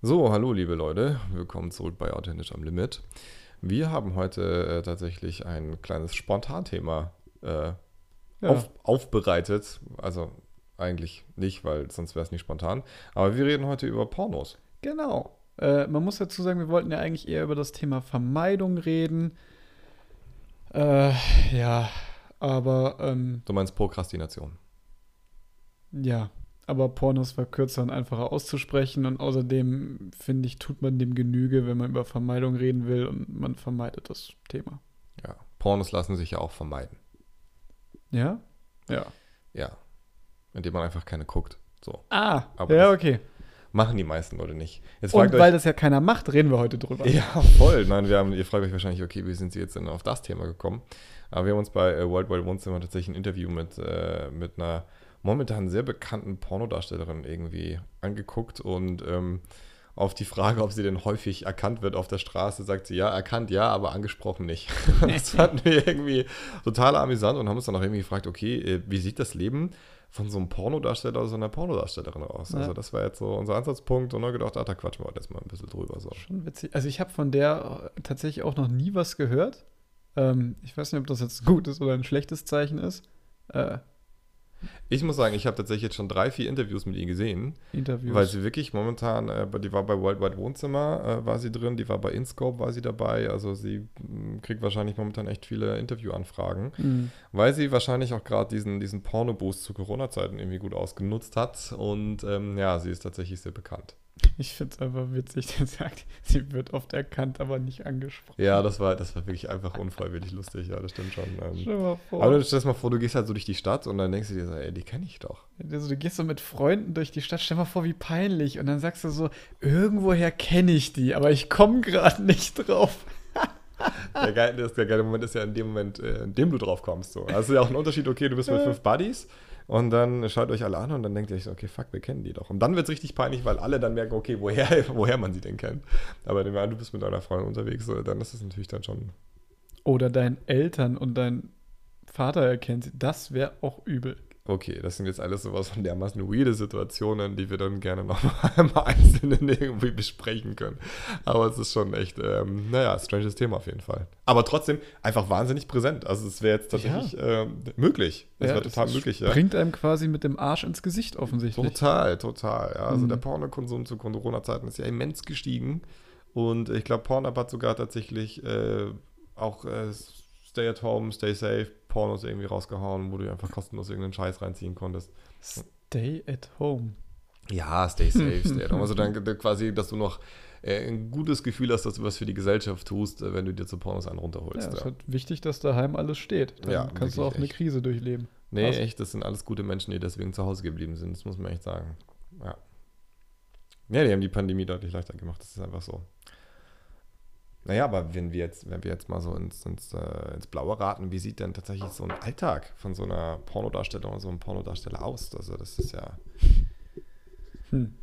So, hallo liebe Leute, willkommen zurück bei Authentisch am Limit. Wir haben heute äh, tatsächlich ein kleines Spontanthema äh, Ja. auf, aufbereitet. Also eigentlich nicht, weil sonst wäre es nicht spontan. Aber wir reden heute über Pornos. Genau. Äh, man muss dazu sagen, wir wollten ja eigentlich eher über das Thema Vermeidung reden. Äh, ja, aber ähm, Du meinst Prokrastination. ja, aber Pornos war kürzer und einfacher auszusprechen und außerdem finde ich, tut man dem Genüge, wenn man über Vermeidung reden will und man vermeidet das Thema. Ja, Pornos lassen sich ja auch vermeiden. Ja? Ja. Ja, indem man einfach keine guckt. So, Ah, Aber ja, okay. machen die meisten Leute nicht. Jetzt Und weil euch, das ja keiner macht, reden wir heute drüber. Ja, voll. Nein, wir haben, ihr fragt euch wahrscheinlich, okay, wie sind Sie jetzt denn auf das Thema gekommen? Aber wir haben uns bei äh, World Wide Wohnzimmer tatsächlich ein Interview mit, äh, mit einer momentan sehr bekannten Pornodarstellerin irgendwie angeguckt und ähm, auf die Frage, ob sie denn häufig erkannt wird auf der Straße, sagt sie, ja, erkannt, ja, aber angesprochen nicht. das fanden wir irgendwie total amüsant und haben uns dann auch irgendwie gefragt, okay, äh, wie sieht das Leben von so einem Pornodarsteller oder so einer Pornodarstellerin aus? Ja. Also das war jetzt so unser Ansatzpunkt und dann gedacht, ah, da quatschen wir heute erstmal ein bisschen drüber. So. Schon witzig. Also ich habe von der äh, tatsächlich auch noch nie was gehört. Ähm, ich weiß nicht, ob das jetzt ein gutes oder ein schlechtes Zeichen ist. Äh, Ich muss sagen, ich habe tatsächlich jetzt schon drei, vier Interviews mit ihr gesehen, Interviews. weil sie wirklich momentan, äh, die war bei Worldwide Wohnzimmer, äh, war sie drin, die war bei InScope, war sie dabei, also sie mh, kriegt wahrscheinlich momentan echt viele Interviewanfragen, Mhm. weil sie wahrscheinlich auch gerade diesen, diesen Porno-Boost zu Corona-Zeiten irgendwie gut ausgenutzt hat und ähm, ja, sie ist tatsächlich sehr bekannt. Ich finde es einfach witzig, der sagt, sie wird oft erkannt, aber nicht angesprochen. Ja, das war, das war wirklich einfach unfreiwillig lustig, ja, das stimmt schon. Ähm, Stell dir mal vor. aber du stell dir mal vor, du gehst halt so durch die Stadt und dann denkst du dir so, ey, die kenne ich doch. also, du gehst so mit Freunden durch die Stadt, stell dir mal vor, wie peinlich. Und dann sagst du so, irgendwoher kenne ich die, aber ich komme gerade nicht drauf. Der geile, der geile Moment ist ja in dem Moment, äh, in dem du drauf kommst. So. Also ist ja auch ein Unterschied, okay, du bist mit fünf Buddies und dann schaut euch alle an und dann denkt ihr euch so, okay, fuck, wir kennen die doch. Und dann wird es richtig peinlich, weil alle dann merken, okay, woher, woher man sie denn kennt. Aber wenn du bist mit deiner Freundin unterwegs, dann ist es natürlich dann schon. Oder deinen Eltern und dein Vater erkennt sie. Das wäre auch übel. Okay, das sind jetzt alles sowas von dermaßen weirde Situationen, die wir dann gerne noch mal im Einzelnen irgendwie besprechen können. Aber es ist schon echt, ähm, naja, stranges Thema auf jeden Fall. Aber trotzdem einfach wahnsinnig präsent. Also es wäre jetzt tatsächlich ähm, möglich. Es Ja, wäre total möglich, ja. Bringt einem quasi mit dem Arsch ins Gesicht offensichtlich. Total, total. Ja. Also Mhm. der Pornokonsum zu Corona-Zeiten ist ja immens gestiegen. Und ich glaube, Pornhub hat sogar tatsächlich äh, auch äh, Stay at Home, Stay Safe Pornos irgendwie rausgehauen, wo du einfach kostenlos irgendeinen Scheiß reinziehen konntest. Stay at home. Ja, Stay Safe, Stay at Home. Also dann quasi, dass du noch äh, ein gutes Gefühl hast, dass du was für die Gesellschaft tust, äh, wenn du dir zu Pornos einen Ja, runterholst. es ist Ja. halt wichtig, dass daheim alles steht. Dann Ja, kannst du auch eine echt. Krise durchleben. Nee, Krass. echt, das sind alles gute Menschen, die deswegen zu Hause geblieben sind. Das muss man echt sagen. Ja. Ja, die haben die Pandemie deutlich leichter gemacht. Das ist einfach so. Naja, aber wenn wir jetzt, wenn wir jetzt mal so ins, ins, äh, ins Blaue raten, wie sieht denn tatsächlich so ein Alltag von so einer Pornodarstellerin oder so einem Pornodarsteller aus? Also das ist ja. Hm.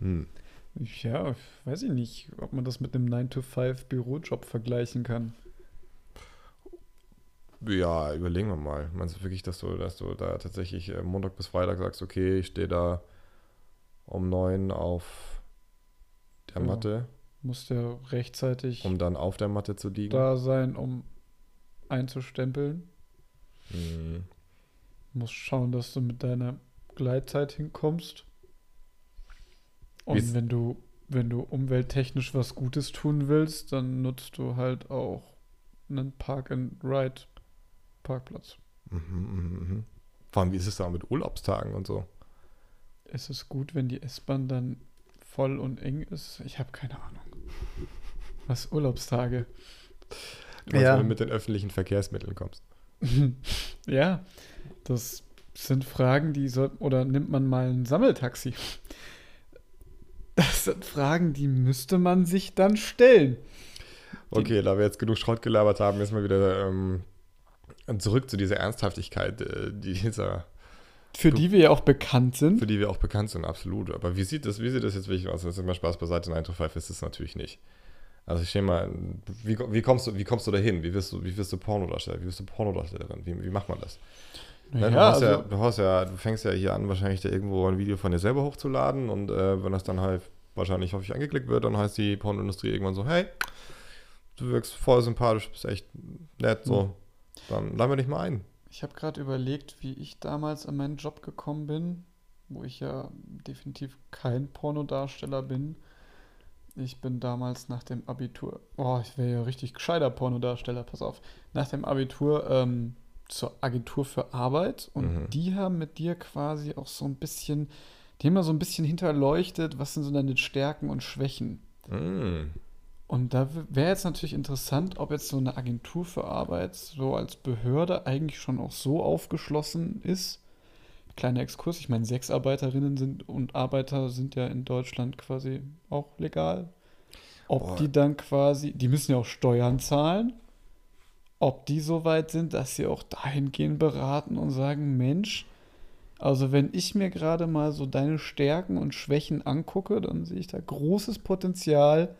Hm. Ja, weiß ich nicht, ob man das mit einem 9-to-5-Bürojob vergleichen kann. Ja, überlegen wir mal. Meinst du wirklich, dass du, dass du da tatsächlich äh, Montag bis Freitag sagst, okay, ich stehe da um neun auf der Ja. Matte, Musst ja rechtzeitig um dann auf der Matte zu liegen? da sein, um einzustempeln. Mhm. Musst schauen, dass du mit deiner Gleitzeit hinkommst. Ist- Und wenn du, wenn du umwelttechnisch was Gutes tun willst, dann nutzt du halt auch einen Park-and-Ride-Parkplatz. Mhm, mhm, mhm. Vor allem, wie ist es da mit Urlaubstagen und so? Ist es gut, wenn die S-Bahn dann voll und eng ist? Ich habe keine Ahnung. Was Urlaubstage? Du meinst, Ja. wenn du mit den öffentlichen Verkehrsmitteln kommst. ja, das sind Fragen, die soll oder nimmt man mal ein Sammeltaxi? Das sind Fragen, die müsste man sich dann stellen. Okay, da wir jetzt genug Schrott gelabert haben, jetzt mal wieder ähm, zurück zu dieser Ernsthaftigkeit, äh, die dieser, Für Du- die wir ja auch bekannt sind. für die wir auch bekannt sind, absolut. Aber wie sieht das, wie sieht das jetzt wirklich aus? Das ist immer Spaß beiseite, 9 to 5 ist es natürlich nicht. Also ich stehe mal, wie, wie, kommst du, wie kommst du dahin? Wie wirst du, wie wirst du Pornodarsteller? Wie wirst du Pornodarstellerin? Wie, wie macht man das? Ne, du, hast ja, also, du, hast ja, du fängst ja hier an, wahrscheinlich da irgendwo ein Video von dir selber hochzuladen und äh, wenn das dann halt wahrscheinlich häufig angeklickt wird, dann heißt die Pornoindustrie irgendwann so, hey, du wirkst voll sympathisch, bist echt nett, so. Mhm. Dann laden wir dich mal ein. Ich habe gerade überlegt, wie ich damals an meinen Job gekommen bin, wo ich ja definitiv kein Pornodarsteller bin. Ich bin damals nach dem Abitur, oh, ich wäre ja richtig gescheiter Pornodarsteller, pass auf, nach dem Abitur ähm, zur Agentur für Arbeit und Mhm. die haben mit dir quasi auch so ein bisschen, die haben mal so ein bisschen hinterleuchtet, was sind so deine Stärken und Schwächen. Mm. Und da wäre jetzt natürlich interessant, ob jetzt so eine Agentur für Arbeit so als Behörde eigentlich schon auch so aufgeschlossen ist. Kleiner Exkurs, ich meine, Sexarbeiterinnen sind und Arbeiter sind ja in Deutschland quasi auch legal. Ob Boah. die dann quasi, die müssen ja auch Steuern zahlen, ob die so weit sind, dass sie auch dahingehend beraten und sagen, Mensch, also wenn ich mir gerade mal so deine Stärken und Schwächen angucke, dann sehe ich da großes Potenzial.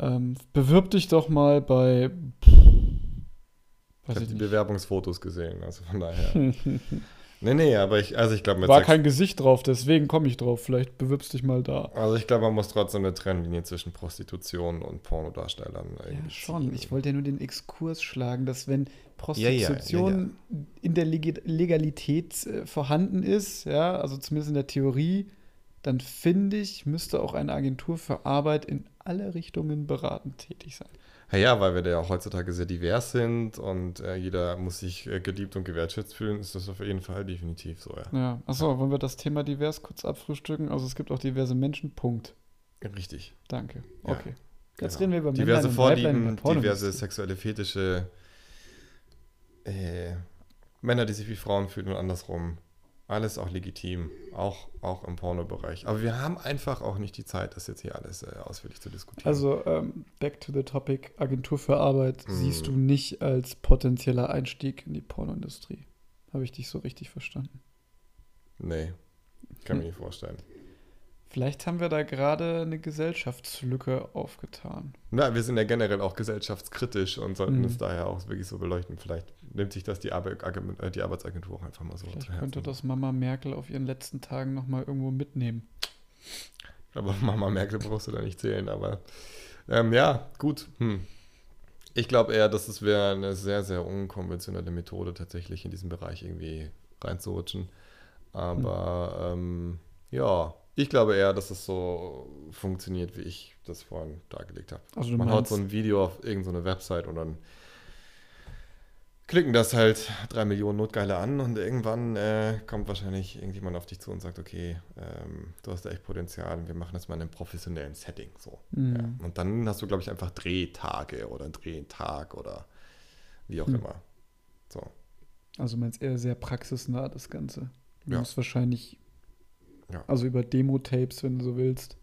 Ähm, bewirb dich doch mal bei. Ich Weiß habe ich die. Bewerbungsfotos gesehen, also von daher. nee, nee, aber ich, also ich glaube, War kein Gesicht drauf, deswegen komme ich drauf. Vielleicht bewirbst dich mal da. also ich glaube, man muss trotzdem eine Trennlinie zwischen Prostitution und Pornodarstellern Ja, irgendwie schon. ziehen. Ich wollte ja nur den Exkurs schlagen, dass wenn Ja, ja, ja, Prostitution in der Leg Legalität äh, vorhanden ist, ja, also zumindest in der Theorie, dann finde ich, müsste auch eine Agentur für Arbeit in alle Richtungen beratend tätig sein. Ja, ja, weil wir da ja heutzutage sehr divers sind und äh, jeder muss sich äh, geliebt und gewertschätzt fühlen, ist das auf jeden Fall definitiv so, ja. Ja, achso, wollen wir das Thema divers kurz abfrühstücken? Also es gibt auch diverse Menschen, Punkt. Richtig. Danke. Ja, Okay. Jetzt genau. reden wir über diverse Männlein und Weiblein in der Vorlieben, diverse sexuelle Fetische, äh, Männer, die sich wie Frauen fühlen und andersrum. Alles auch legitim, auch, auch im Pornobereich. Aber wir haben einfach auch nicht die Zeit, das jetzt hier alles äh, ausführlich zu diskutieren. Also, ähm, back to the topic, Agentur für Arbeit Mhm. siehst du nicht als potenzieller Einstieg in die Pornoindustrie. Habe ich dich so richtig verstanden? nee, kann mir nicht vorstellen. Vielleicht haben wir da gerade eine Gesellschaftslücke aufgetan. Na, wir sind ja generell auch gesellschaftskritisch und sollten Mhm. es daher auch wirklich so beleuchten. Vielleicht nimmt sich das die, Arbe äh, die Arbeitsagentur auch einfach mal so Vielleicht zu Herzen. könnte das Mama Merkel auf ihren letzten Tagen nochmal irgendwo mitnehmen. Aber Mama Merkel brauchst du da nicht zählen, aber ähm, ja, gut. Hm. Ich glaube eher, dass es wäre eine sehr, sehr unkonventionelle Methode, tatsächlich in diesen Bereich irgendwie reinzurutschen. Aber ähm, ja, ich glaube eher, dass es so funktioniert, wie ich das vorhin dargelegt habe. Also Man haut so ein Video auf irgendeine Website und dann klicken das halt drei Millionen Notgeile an und irgendwann äh, kommt wahrscheinlich irgendjemand auf dich zu und sagt, okay, ähm, du hast da echt Potenzial und wir machen das mal in einem professionellen Setting. So. Mhm. Ja. Und dann hast du, glaube ich, einfach Drehtage oder einen Drehtag oder wie auch Hm. immer. So. also du meinst eher sehr praxisnah das Ganze. Du Ja. musst wahrscheinlich, Ja. also über Demo-Tapes, wenn du so willst.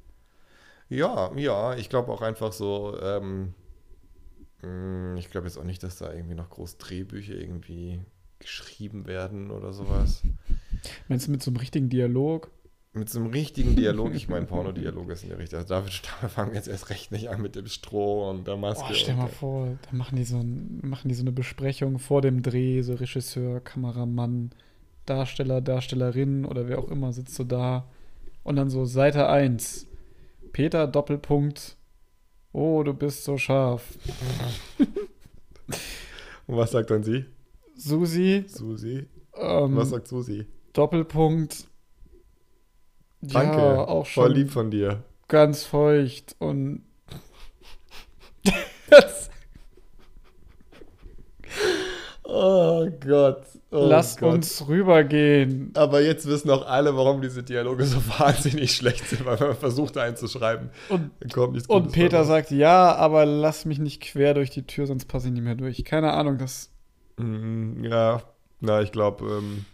Ja, ja, ich glaube auch einfach so, ähm, mh, ich glaube jetzt auch nicht, dass da irgendwie noch groß Drehbücher irgendwie geschrieben werden oder sowas. Meinst du mit so einem richtigen Dialog? Mit so einem richtigen Dialog, ich meine, Pornodialoge sind ja richtig. Also da, da fangen jetzt erst recht nicht an mit dem Stroh und der Maske. Oh, stell mal vor, da machen die, so ein, machen die so eine Besprechung vor dem Dreh, so Regisseur, Kameramann, Darsteller, Darstellerin oder wer auch immer sitzt so da. Und dann so Seite 1. Peter Doppelpunkt. Oh, du bist so scharf. und was sagt dann sie? Susi, Susi? ähm, Was sagt Susi? Doppelpunkt. Danke, Ja, auch schon voll lieb von dir. ganz feucht und Oh Gott. Oh lass Gott. uns rübergehen. Aber jetzt wissen auch alle, warum diese Dialoge so wahnsinnig schlecht sind, weil man versucht einzuschreiben. Und Dann kommt nichts Und Peter raus. sagt, ja, aber lass mich nicht quer durch die Tür, sonst passe ich nicht mehr durch. Keine Ahnung, das. Mm, Ja, na, ich glaube, ähm,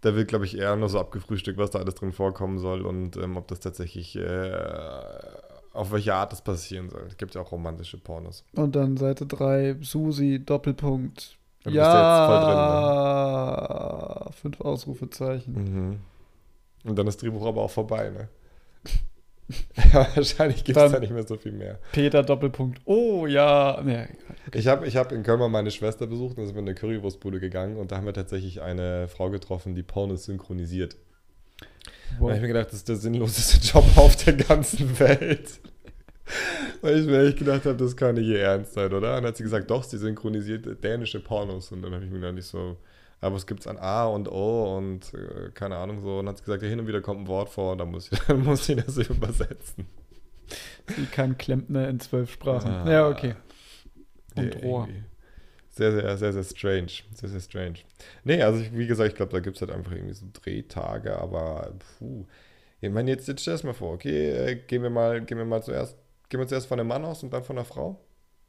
da wird, glaube ich, eher nur so abgefrühstückt, was da alles drin vorkommen soll und ähm, ob das tatsächlich, äh, auf welche Art das passieren soll. Es gibt ja auch romantische Pornos. Und dann Seite 3, Susi, Doppelpunkt. Da bist du jetzt voll drin, Ja, fünf Ausrufezeichen. Mhm. Und dann ist das Drehbuch aber auch vorbei, ne? ja, wahrscheinlich gibt es Dann- da nicht mehr so viel mehr. Peter, Doppelpunkt. Oh, ja. Nee, Ich habe ich hab in Köln mal meine Schwester besucht und sind wir in eine Currywurstbude gegangen und da haben wir tatsächlich eine Frau getroffen, die Pornos synchronisiert. Da habe ich mir gedacht, das ist der sinnloseste Job auf der ganzen Welt. Weil ich mir echt gedacht habe, das kann nicht ihr Ernst sein, oder? Und dann hat sie gesagt, doch, sie synchronisiert dänische Pornos. Und dann habe ich mir gedacht, nicht so, aber es gibt es an A und O und äh, keine Ahnung so. Und dann hat sie gesagt, ja, hin und wieder kommt ein Wort vor und dann muss ich, dann muss ich das übersetzen. Sie kann Klempner in zwölf Sprachen. Ah. ja, okay. Und Nee, Rohr. Sehr, sehr, sehr, sehr strange. Sehr, sehr strange. Nee, also ich, wie gesagt, ich glaube, da gibt es halt einfach irgendwie so Drehtage, aber puh. Ich meine, jetzt, jetzt stell das mal vor, okay, äh, gehen wir mal, gehen wir mal zuerst, gehen wir zuerst von einem Mann aus und dann von einer Frau?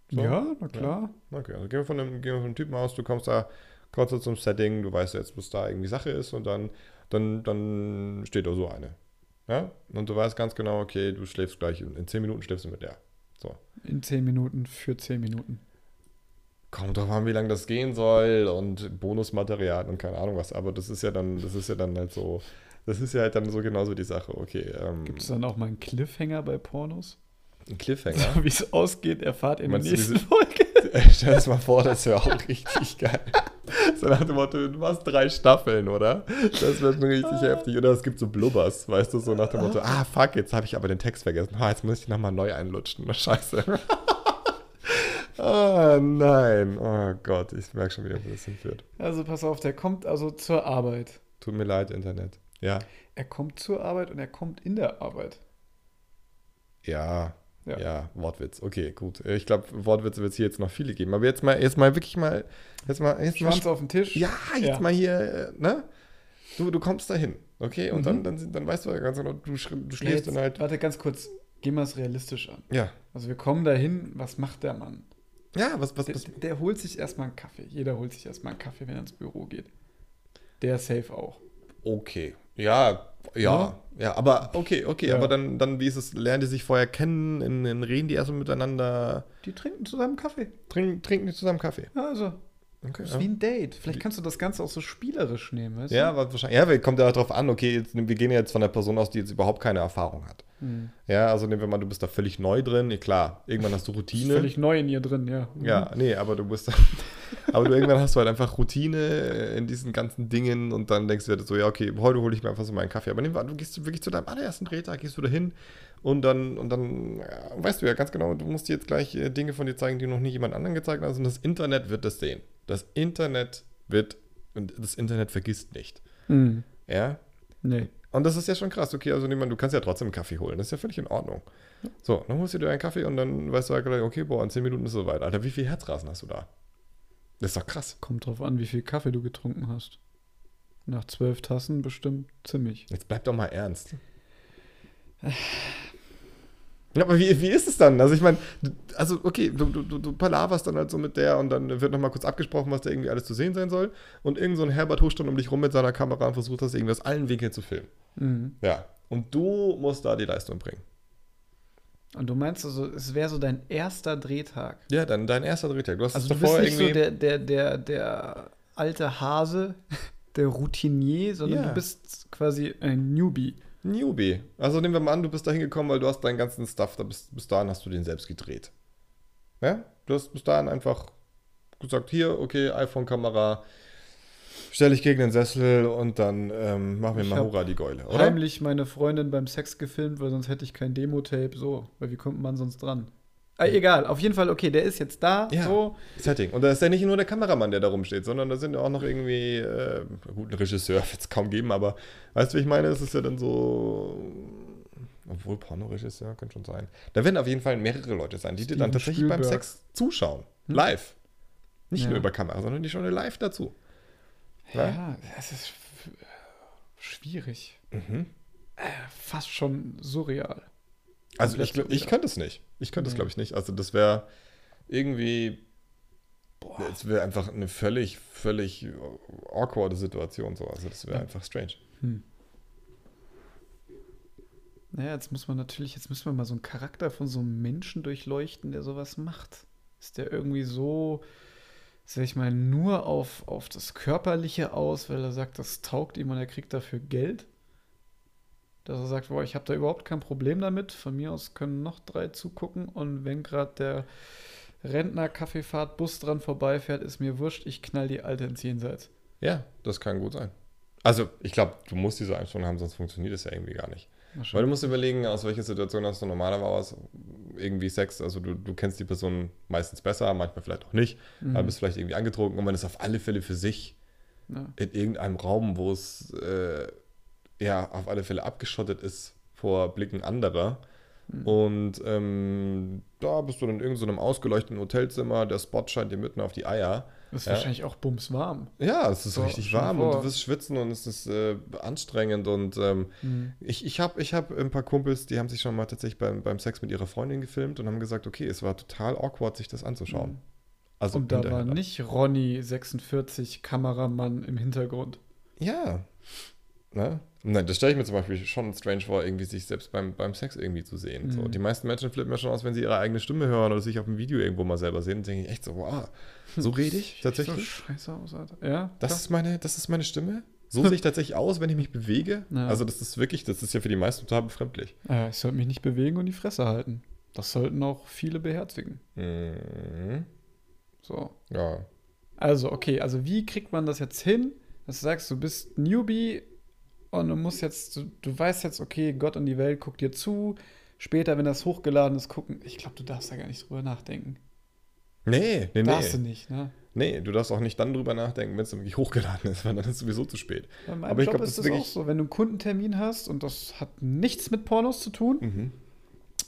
So? Ja, na klar. Okay, also gehen wir von einem, gehen wir von einem Typen aus, du kommst da kurz so zum Setting, du weißt jetzt, was da irgendwie Sache ist und dann, dann, dann steht da so eine. Ja? Und du weißt ganz genau, okay, du schläfst gleich, in, in 10 Minuten schläfst du mit der. So. In zehn Minuten für zehn Minuten. Kommt drauf an, wie lange das gehen soll und Bonusmaterial und keine Ahnung was, aber das ist ja dann, das ist ja dann halt so, das ist ja halt dann so genauso die Sache, okay. Ähm, Gibt es dann auch mal einen Cliffhanger bei Pornos? Einen Cliffhanger? So, Wie es ausgeht, erfahrt ihr in der Meinst du nächsten diese- Folge. Stell dir das mal vor, das wäre auch richtig geil. So nach dem Motto, du machst drei Staffeln, oder? Das wird mir richtig heftig. Oder es gibt so Blubbers, weißt du, so nach dem Motto, ah fuck, jetzt habe ich aber den Text vergessen. Ah, jetzt muss ich nochmal neu einlutschen. Scheiße. Ah, nein. Oh Gott, ich merke schon wieder, wo das hinführt. Also pass auf, der kommt also zur Arbeit. Tut mir leid, Internet. Ja. Er kommt zur Arbeit und er kommt in der Arbeit. Ja, Ja. ja, Wortwitz. Okay, gut. Ich glaube, Wortwitze wird es hier jetzt noch viele geben. Aber jetzt mal, jetzt mal wirklich mal, jetzt mal, jetzt mal Schwanz auf den Tisch. Ja, jetzt Ja. mal hier, äh, ne? Du, du kommst dahin, okay? Und Mhm. dann, dann, dann weißt du ja ganz genau, du, du schläfst dann halt. Warte ganz kurz, gehen wir es realistisch an. Ja. Also wir kommen dahin, was macht der Mann? Ja, was, was, Der, was der holt sich erstmal einen Kaffee. Jeder holt sich erstmal einen Kaffee, wenn er ins Büro geht. Der safe auch. Okay. Ja, ja, ja, aber okay, okay, Ja. aber dann, dann, wie ist es, lernen die sich vorher kennen, in, in reden die erstmal miteinander, Die trinken zusammen Kaffee. trinken, trinken die zusammen Kaffee. Ja, also, Okay, das ist ja. wie ein Date. Vielleicht kannst du das Ganze auch so spielerisch nehmen, weißt Ja, aber wahrscheinlich, ja, weil kommt ja darauf an, okay, jetzt, wir gehen ja jetzt von der Person aus, die jetzt überhaupt keine Erfahrung hat. Du? Hm. Ja, also nehmen wir mal, du bist da völlig neu drin, ja, klar, irgendwann hast du Routine. völlig neu in ihr drin, ja. Ja, nee, aber du bist aber du irgendwann hast du halt einfach Routine in diesen ganzen Dingen und dann denkst du dir so, ja, okay, heute hole ich mir einfach so meinen Kaffee. Aber nehmen wir an, du gehst wirklich zu deinem allerersten Drehtag, gehst du da hin und dann, und dann ja, weißt du ja ganz genau, du musst dir jetzt gleich äh, Dinge von dir zeigen, die noch nie jemand anderen gezeigt hast und das Internet wird das sehen. Das Internet wird, und das Internet vergisst nicht. Hm. Ja, Nee. Und das ist ja schon krass. Okay, also niemand, du kannst ja trotzdem einen Kaffee holen. Das ist ja völlig in Ordnung. So, dann holst du dir einen Kaffee und dann weißt du halt gleich, okay, boah, in 10 Minuten ist es soweit. Alter, wie viel Herzrasen hast du da? Das ist doch krass. Kommt drauf an, wie viel Kaffee du getrunken hast. Nach zwölf Tassen bestimmt ziemlich. Jetzt bleib doch mal ernst. Ja, aber wie, wie ist es dann? Also ich meine, also okay, du, du, du, palaverst dann halt so mit der und dann wird nochmal kurz abgesprochen, was da irgendwie alles zu sehen sein soll. Und irgend so ein Herbert huscht dann um dich rum mit seiner Kamera und versucht das irgendwie aus allen Winkeln zu filmen. Mhm. Ja. Und du musst da die Leistung bringen. Und du meinst also, es wäre so dein erster Drehtag. Ja, dann dein erster Drehtag. Du hast Also du bist nicht so der, der, der, der alte Hase, der Routinier, sondern Ja. du bist quasi ein Newbie. Newbie. Also nehmen wir mal an, du bist da hingekommen, weil du hast deinen ganzen Stuff, da bis, bis dahin hast du den selbst gedreht. Ja? Du hast bis dahin einfach gesagt, hier, okay, iPhone-Kamera, stelle ich gegen den Sessel und dann ähm, machen wir Ich mal Hurra die Geule, oder? Heimlich meine Freundin beim Sex gefilmt, weil sonst hätte ich kein Demo-Tape. So, weil wie kommt man sonst dran? Ah, egal, auf jeden Fall, okay, der ist jetzt da, Ja. so. Setting. Und da ist ja nicht nur der Kameramann, der da rumsteht, sondern da sind ja auch noch irgendwie, äh, gut, ein Regisseur wird es kaum geben, aber weißt du, wie ich meine? Es ist ja dann so, obwohl Pornoregisseur könnte schon sein. Da werden auf jeden Fall mehrere Leute sein, die dir dann tatsächlich beim Spielberg. Sex zuschauen. Hm? Live. Nicht Ja. nur über Kamera, sondern die schauen live dazu. Ja, Ja. es ist schwierig. Mhm. Äh, fast schon surreal. Also ich, glaub- ich könnte es nicht. Ich könnte es, Nee. glaube ich, nicht. Also das wäre irgendwie, es wäre einfach eine völlig, völlig awkwarde Situation so. Also das wäre Ja. einfach strange. Hm. Naja, jetzt muss man natürlich, jetzt müssen wir mal so einen Charakter von so einem Menschen durchleuchten, der sowas macht. Ist der irgendwie so, sag ich mal, nur auf, auf das Körperliche aus, weil er sagt, das taugt ihm und er kriegt dafür Geld? Dass er sagt, boah, ich habe da überhaupt kein Problem damit. Von mir aus können noch drei zugucken und wenn gerade der Rentner Kaffeefahrt Bus dran vorbeifährt, ist mir wurscht, ich knall die Alte ins Jenseits. Ja, das kann gut sein. Also, ich glaube, du musst diese Einstellung haben, sonst funktioniert das ja irgendwie gar nicht. Weil du musst überlegen, aus welcher Situation hast du normalerweise irgendwie Sex. Also, du, du kennst die Person meistens besser, manchmal vielleicht auch nicht, Mhm. aber bist vielleicht irgendwie angetrunken und man ist auf alle Fälle für sich Ja. in irgendeinem Raum, wo es äh, ja auf alle Fälle abgeschottet ist vor Blicken anderer. Mhm. Und ähm, da bist du dann in irgendeinem ausgeleuchteten Hotelzimmer, der Spot scheint dir mitten auf die Eier. Das ist Ja. wahrscheinlich auch bumswarm. Ja, es ist So, richtig warm und vor. du wirst schwitzen und es ist äh, anstrengend. Und ähm, ich, ich habe ich hab ein paar Kumpels, die haben sich schon mal tatsächlich beim, beim Sex mit ihrer Freundin gefilmt und haben gesagt, okay, es war total awkward, sich das anzuschauen. Also Und da war nicht Ronny 46 Kameramann im Hintergrund. Ja. Ne? Nein, das stelle ich mir zum Beispiel schon strange vor, irgendwie sich selbst beim, beim Sex irgendwie zu sehen. So, Mhm. die meisten Menschen flippen ja schon aus, wenn sie ihre eigene Stimme hören oder sich auf dem Video irgendwo mal selber sehen und denken echt so, wow, so rede ich tatsächlich? So scheiße aus, Alter. Ja, Das klar. ist meine, das ist meine Stimme? So sehe ich tatsächlich aus, wenn ich mich bewege? Ja. Also das ist wirklich, das ist ja für die meisten total befremdlich. Äh, ich sollte mich nicht bewegen und die Fresse halten. Das sollten auch viele beherzigen. Mhm. So. Ja. Also, okay, also wie kriegt man das jetzt hin, dass du sagst, du bist Newbie und du musst jetzt, du, du weißt jetzt, okay, Gott und die Welt guckt dir zu. Später, wenn das hochgeladen ist, gucken. Ich glaube, du darfst da gar nicht drüber nachdenken. Nee, nee, Darfst du nee. nicht, ne? Nee, du darfst auch nicht dann drüber nachdenken, wenn es dann wirklich hochgeladen ist, weil dann ist es sowieso zu spät. Bei meinem Aber ich Job glaub, ist das auch so. Wenn du einen Kundentermin hast und das hat nichts mit Pornos zu tun, Mhm.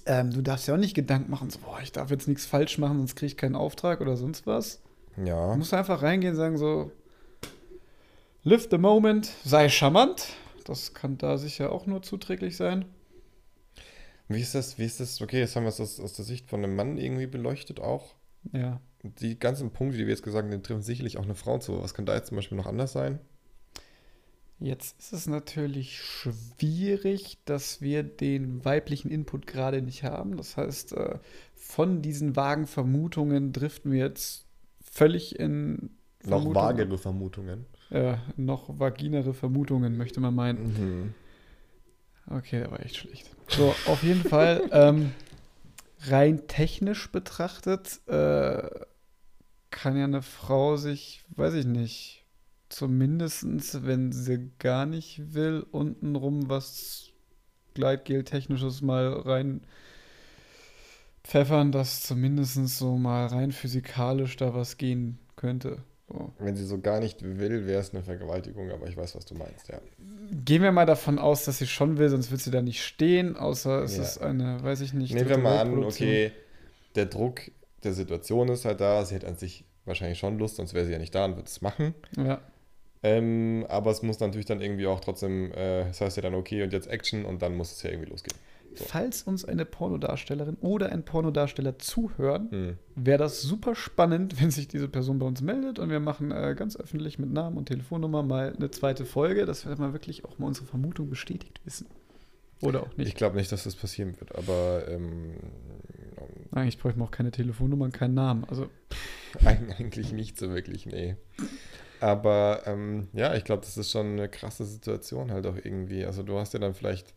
ähm, du darfst ja auch nicht Gedanken machen, so, boah, ich darf jetzt nichts falsch machen, sonst kriege ich keinen Auftrag oder sonst was. Du Ja. musst einfach reingehen und sagen so, live the moment, sei charmant. Das kann da sicher auch nur zuträglich sein. Wie ist das, wie ist das, okay, jetzt haben wir es aus, aus der Sicht von einem Mann irgendwie beleuchtet auch. Ja. Die ganzen Punkte, die wir jetzt gesagt haben, treffen sicherlich auch eine Frau zu. Was kann da jetzt zum Beispiel noch anders sein? Jetzt ist es natürlich schwierig, dass wir den weiblichen Input gerade nicht haben. Das heißt, äh, von diesen vagen Vermutungen driften wir jetzt völlig in Noch vagere Vermutungen. Äh, noch vaginere Vermutungen, möchte man meinen. Mhm. Okay, der war echt schlecht. So, auf jeden Fall, ähm, rein technisch betrachtet, äh, kann ja eine Frau sich, weiß ich nicht, zumindestens, wenn sie gar nicht will, untenrum was Gleitgel-technisches mal rein pfeffern, dass zumindest so mal rein physikalisch da was gehen könnte. So. Wenn sie so gar nicht will, wäre es eine Vergewaltigung, aber ich weiß, was du meinst, ja. Gehen wir mal davon aus, dass sie schon will, sonst wird sie da nicht stehen, außer es Ja. ist eine, weiß ich nicht. Nehmen wir mal an, okay, der Druck der Situation ist halt da, sie hat an sich wahrscheinlich schon Lust, sonst wäre sie ja nicht da und würde es machen. Ja, Ähm, aber es muss natürlich dann irgendwie auch trotzdem, äh, das heißt ja dann okay und jetzt Action und dann muss es ja irgendwie losgehen. Falls uns eine Pornodarstellerin oder ein Pornodarsteller zuhören, Hm. wäre das super spannend, wenn sich diese Person bei uns meldet und wir machen äh, ganz öffentlich mit Namen und Telefonnummer mal eine zweite Folge, dass wir mal wirklich auch mal unsere Vermutung bestätigt wissen. Oder auch Ich nicht. glaube nicht, dass das passieren wird, aber ähm, Eigentlich bräuchten wir auch keine Telefonnummer und keinen Namen. Also, Eig- Eigentlich nicht so wirklich, nee. Aber ähm, ja, ich glaube, das ist schon eine krasse Situation halt auch irgendwie. Also du hast ja dann vielleicht,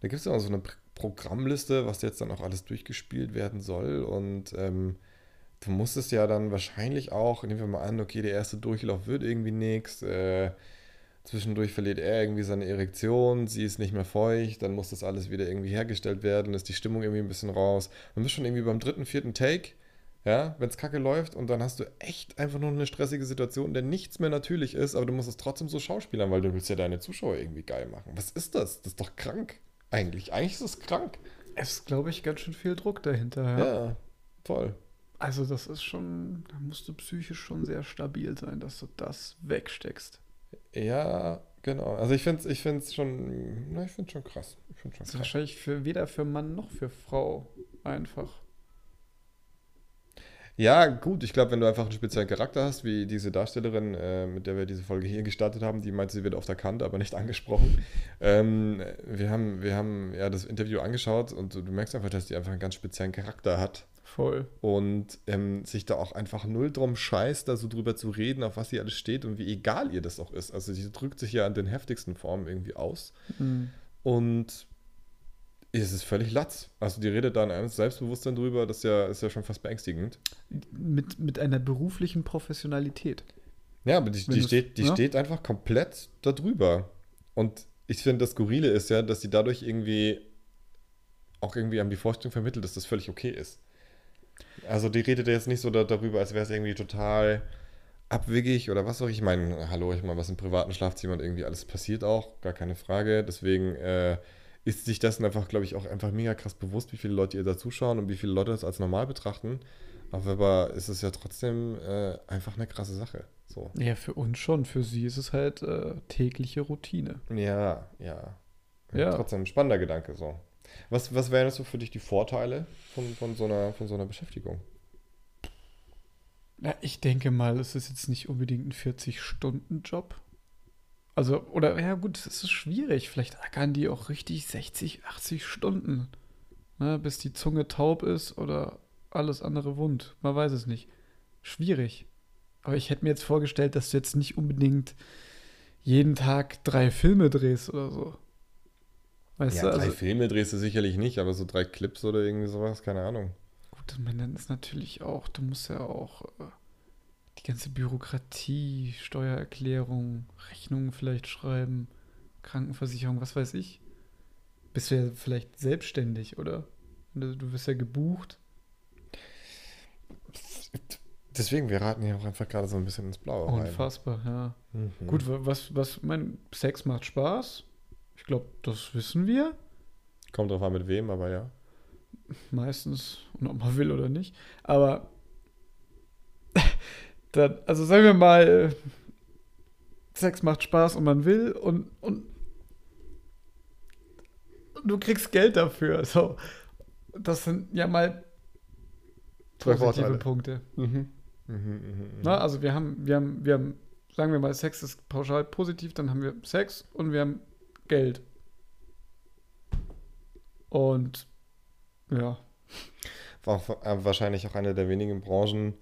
da gibt es ja auch so eine Programmliste, was jetzt dann auch alles durchgespielt werden soll. Und ähm, du musstest ja dann wahrscheinlich auch, nehmen wir mal an, okay, der erste Durchlauf wird irgendwie nichts. Äh, zwischendurch verliert er irgendwie seine Erektion, sie ist nicht mehr feucht, dann muss das alles wieder irgendwie hergestellt werden, ist die Stimmung irgendwie ein bisschen raus. Dann bist schon irgendwie beim dritten, vierten Take. Ja, wenn es kacke läuft und dann hast du echt einfach nur eine stressige Situation, in der nichts mehr natürlich ist, aber du musst es trotzdem so schauspielern, weil du willst ja deine Zuschauer irgendwie geil machen. Was ist das? Das ist doch krank. Eigentlich. Eigentlich ist es krank. es ist, glaube ich, ganz schön viel Druck dahinter. Ja, Ja. voll. Also, das ist schon, da musst du psychisch schon sehr stabil sein, dass du das wegsteckst. Ja, genau. Also ich finde es ich find's schon, na, ich find's schon krass. Ich find's schon Das ist krass. wahrscheinlich für weder für Mann noch für Frau einfach. Ja, gut, ich glaube, wenn du einfach einen speziellen Charakter hast, wie diese Darstellerin, äh, mit der wir diese Folge hier gestartet haben, die meinte, sie wird auf der Kante, aber nicht angesprochen. ähm, wir, haben, wir haben ja das Interview angeschaut und du, du merkst einfach, dass die einfach einen ganz speziellen Charakter hat Voll. und ähm, sich da auch einfach null drum scheißt, da so drüber zu reden, auf was sie alles steht und wie egal ihr das auch ist. Also sie drückt sich ja in den heftigsten Formen irgendwie aus Mhm. und es ist völlig latz. Also die redet da in einem Selbstbewusstsein drüber, das ist ja, ist ja schon fast beängstigend. Mit, mit einer beruflichen Professionalität. Ja, aber die, die, steht, die ja? steht einfach komplett darüber. Und ich finde, das Skurrile ist ja, dass sie dadurch irgendwie auch irgendwie an die Vorstellung vermittelt, dass das völlig okay ist. Also die redet jetzt nicht so da, darüber, als wäre es irgendwie total abwegig oder was auch. Ich meine, hallo, ich meine, was im privaten Schlafzimmer irgendwie alles passiert auch, gar keine Frage. Deswegen äh, ist sich dessen einfach, glaube ich, auch einfach mega krass bewusst, wie viele Leute ihr da zuschauen und wie viele Leute das als normal betrachten. Aber ist es ja trotzdem äh, einfach eine krasse Sache. So. Ja, für uns schon. Für sie ist es halt äh, tägliche Routine. Ja, ja. Ja. Trotzdem ein spannender Gedanke so. Was, was wären so für dich die Vorteile von, von, so, einer, von so einer Beschäftigung? Ja, ich denke mal, es ist jetzt nicht unbedingt ein 40-Stunden-Job. Also, oder, ja gut, es ist schwierig. Vielleicht ackern die auch richtig 60, 80 Stunden, ne, bis die Zunge taub ist oder alles andere wund. Man weiß es nicht. Schwierig. Aber ich hätte mir jetzt vorgestellt, dass du jetzt nicht unbedingt jeden Tag drei Filme drehst oder so. Weißt ja, du, drei also, Filme drehst du sicherlich nicht, aber so drei Clips oder irgendwie sowas, keine Ahnung. Gut, meine, dann ist natürlich auch, du musst ja auch äh, die ganze Bürokratie, Steuererklärung, Rechnungen vielleicht schreiben, Krankenversicherung, was weiß ich. Bist du ja vielleicht selbstständig, oder? Du, wirst ja gebucht. Deswegen, wir raten hier auch einfach gerade so ein bisschen ins Blaue rein. Unfassbar, ja. Mhm. Gut, wa- was, was, mein Sex macht Spaß. Ich glaube, das wissen wir. Kommt drauf an, mit wem, aber ja. Meistens, und ob man will oder nicht. Aber dann, also sagen wir mal, Sex macht Spaß und man will und, und du kriegst Geld dafür. So. Das sind ja mal Zwei positive Vorteile. Punkte. Mhm. Mhm, mhm, mhm. Na, also wir haben, wir haben, wir haben, sagen wir mal, Sex ist pauschal positiv, dann haben wir Sex und wir haben Geld. Und ja. War auch, äh, wahrscheinlich auch eine der wenigen Branchen,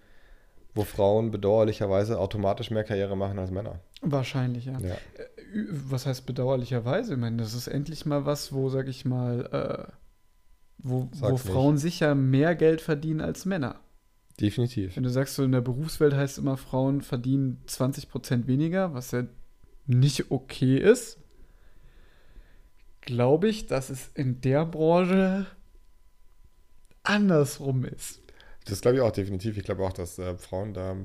wo Frauen bedauerlicherweise automatisch mehr Karriere machen als Männer. Wahrscheinlich, ja. Ja. Was heißt bedauerlicherweise? Ich meine, das ist endlich mal was, wo, sag ich mal, äh, wo, wo. Frauen sicher mehr Geld verdienen als Männer. Definitiv. Wenn du sagst, so in der Berufswelt heißt immer, Frauen verdienen 20% weniger, was ja nicht okay ist, glaube ich, dass es in der Branche andersrum ist. Das glaube ich auch definitiv. Ich glaube auch, dass äh, Frauen da,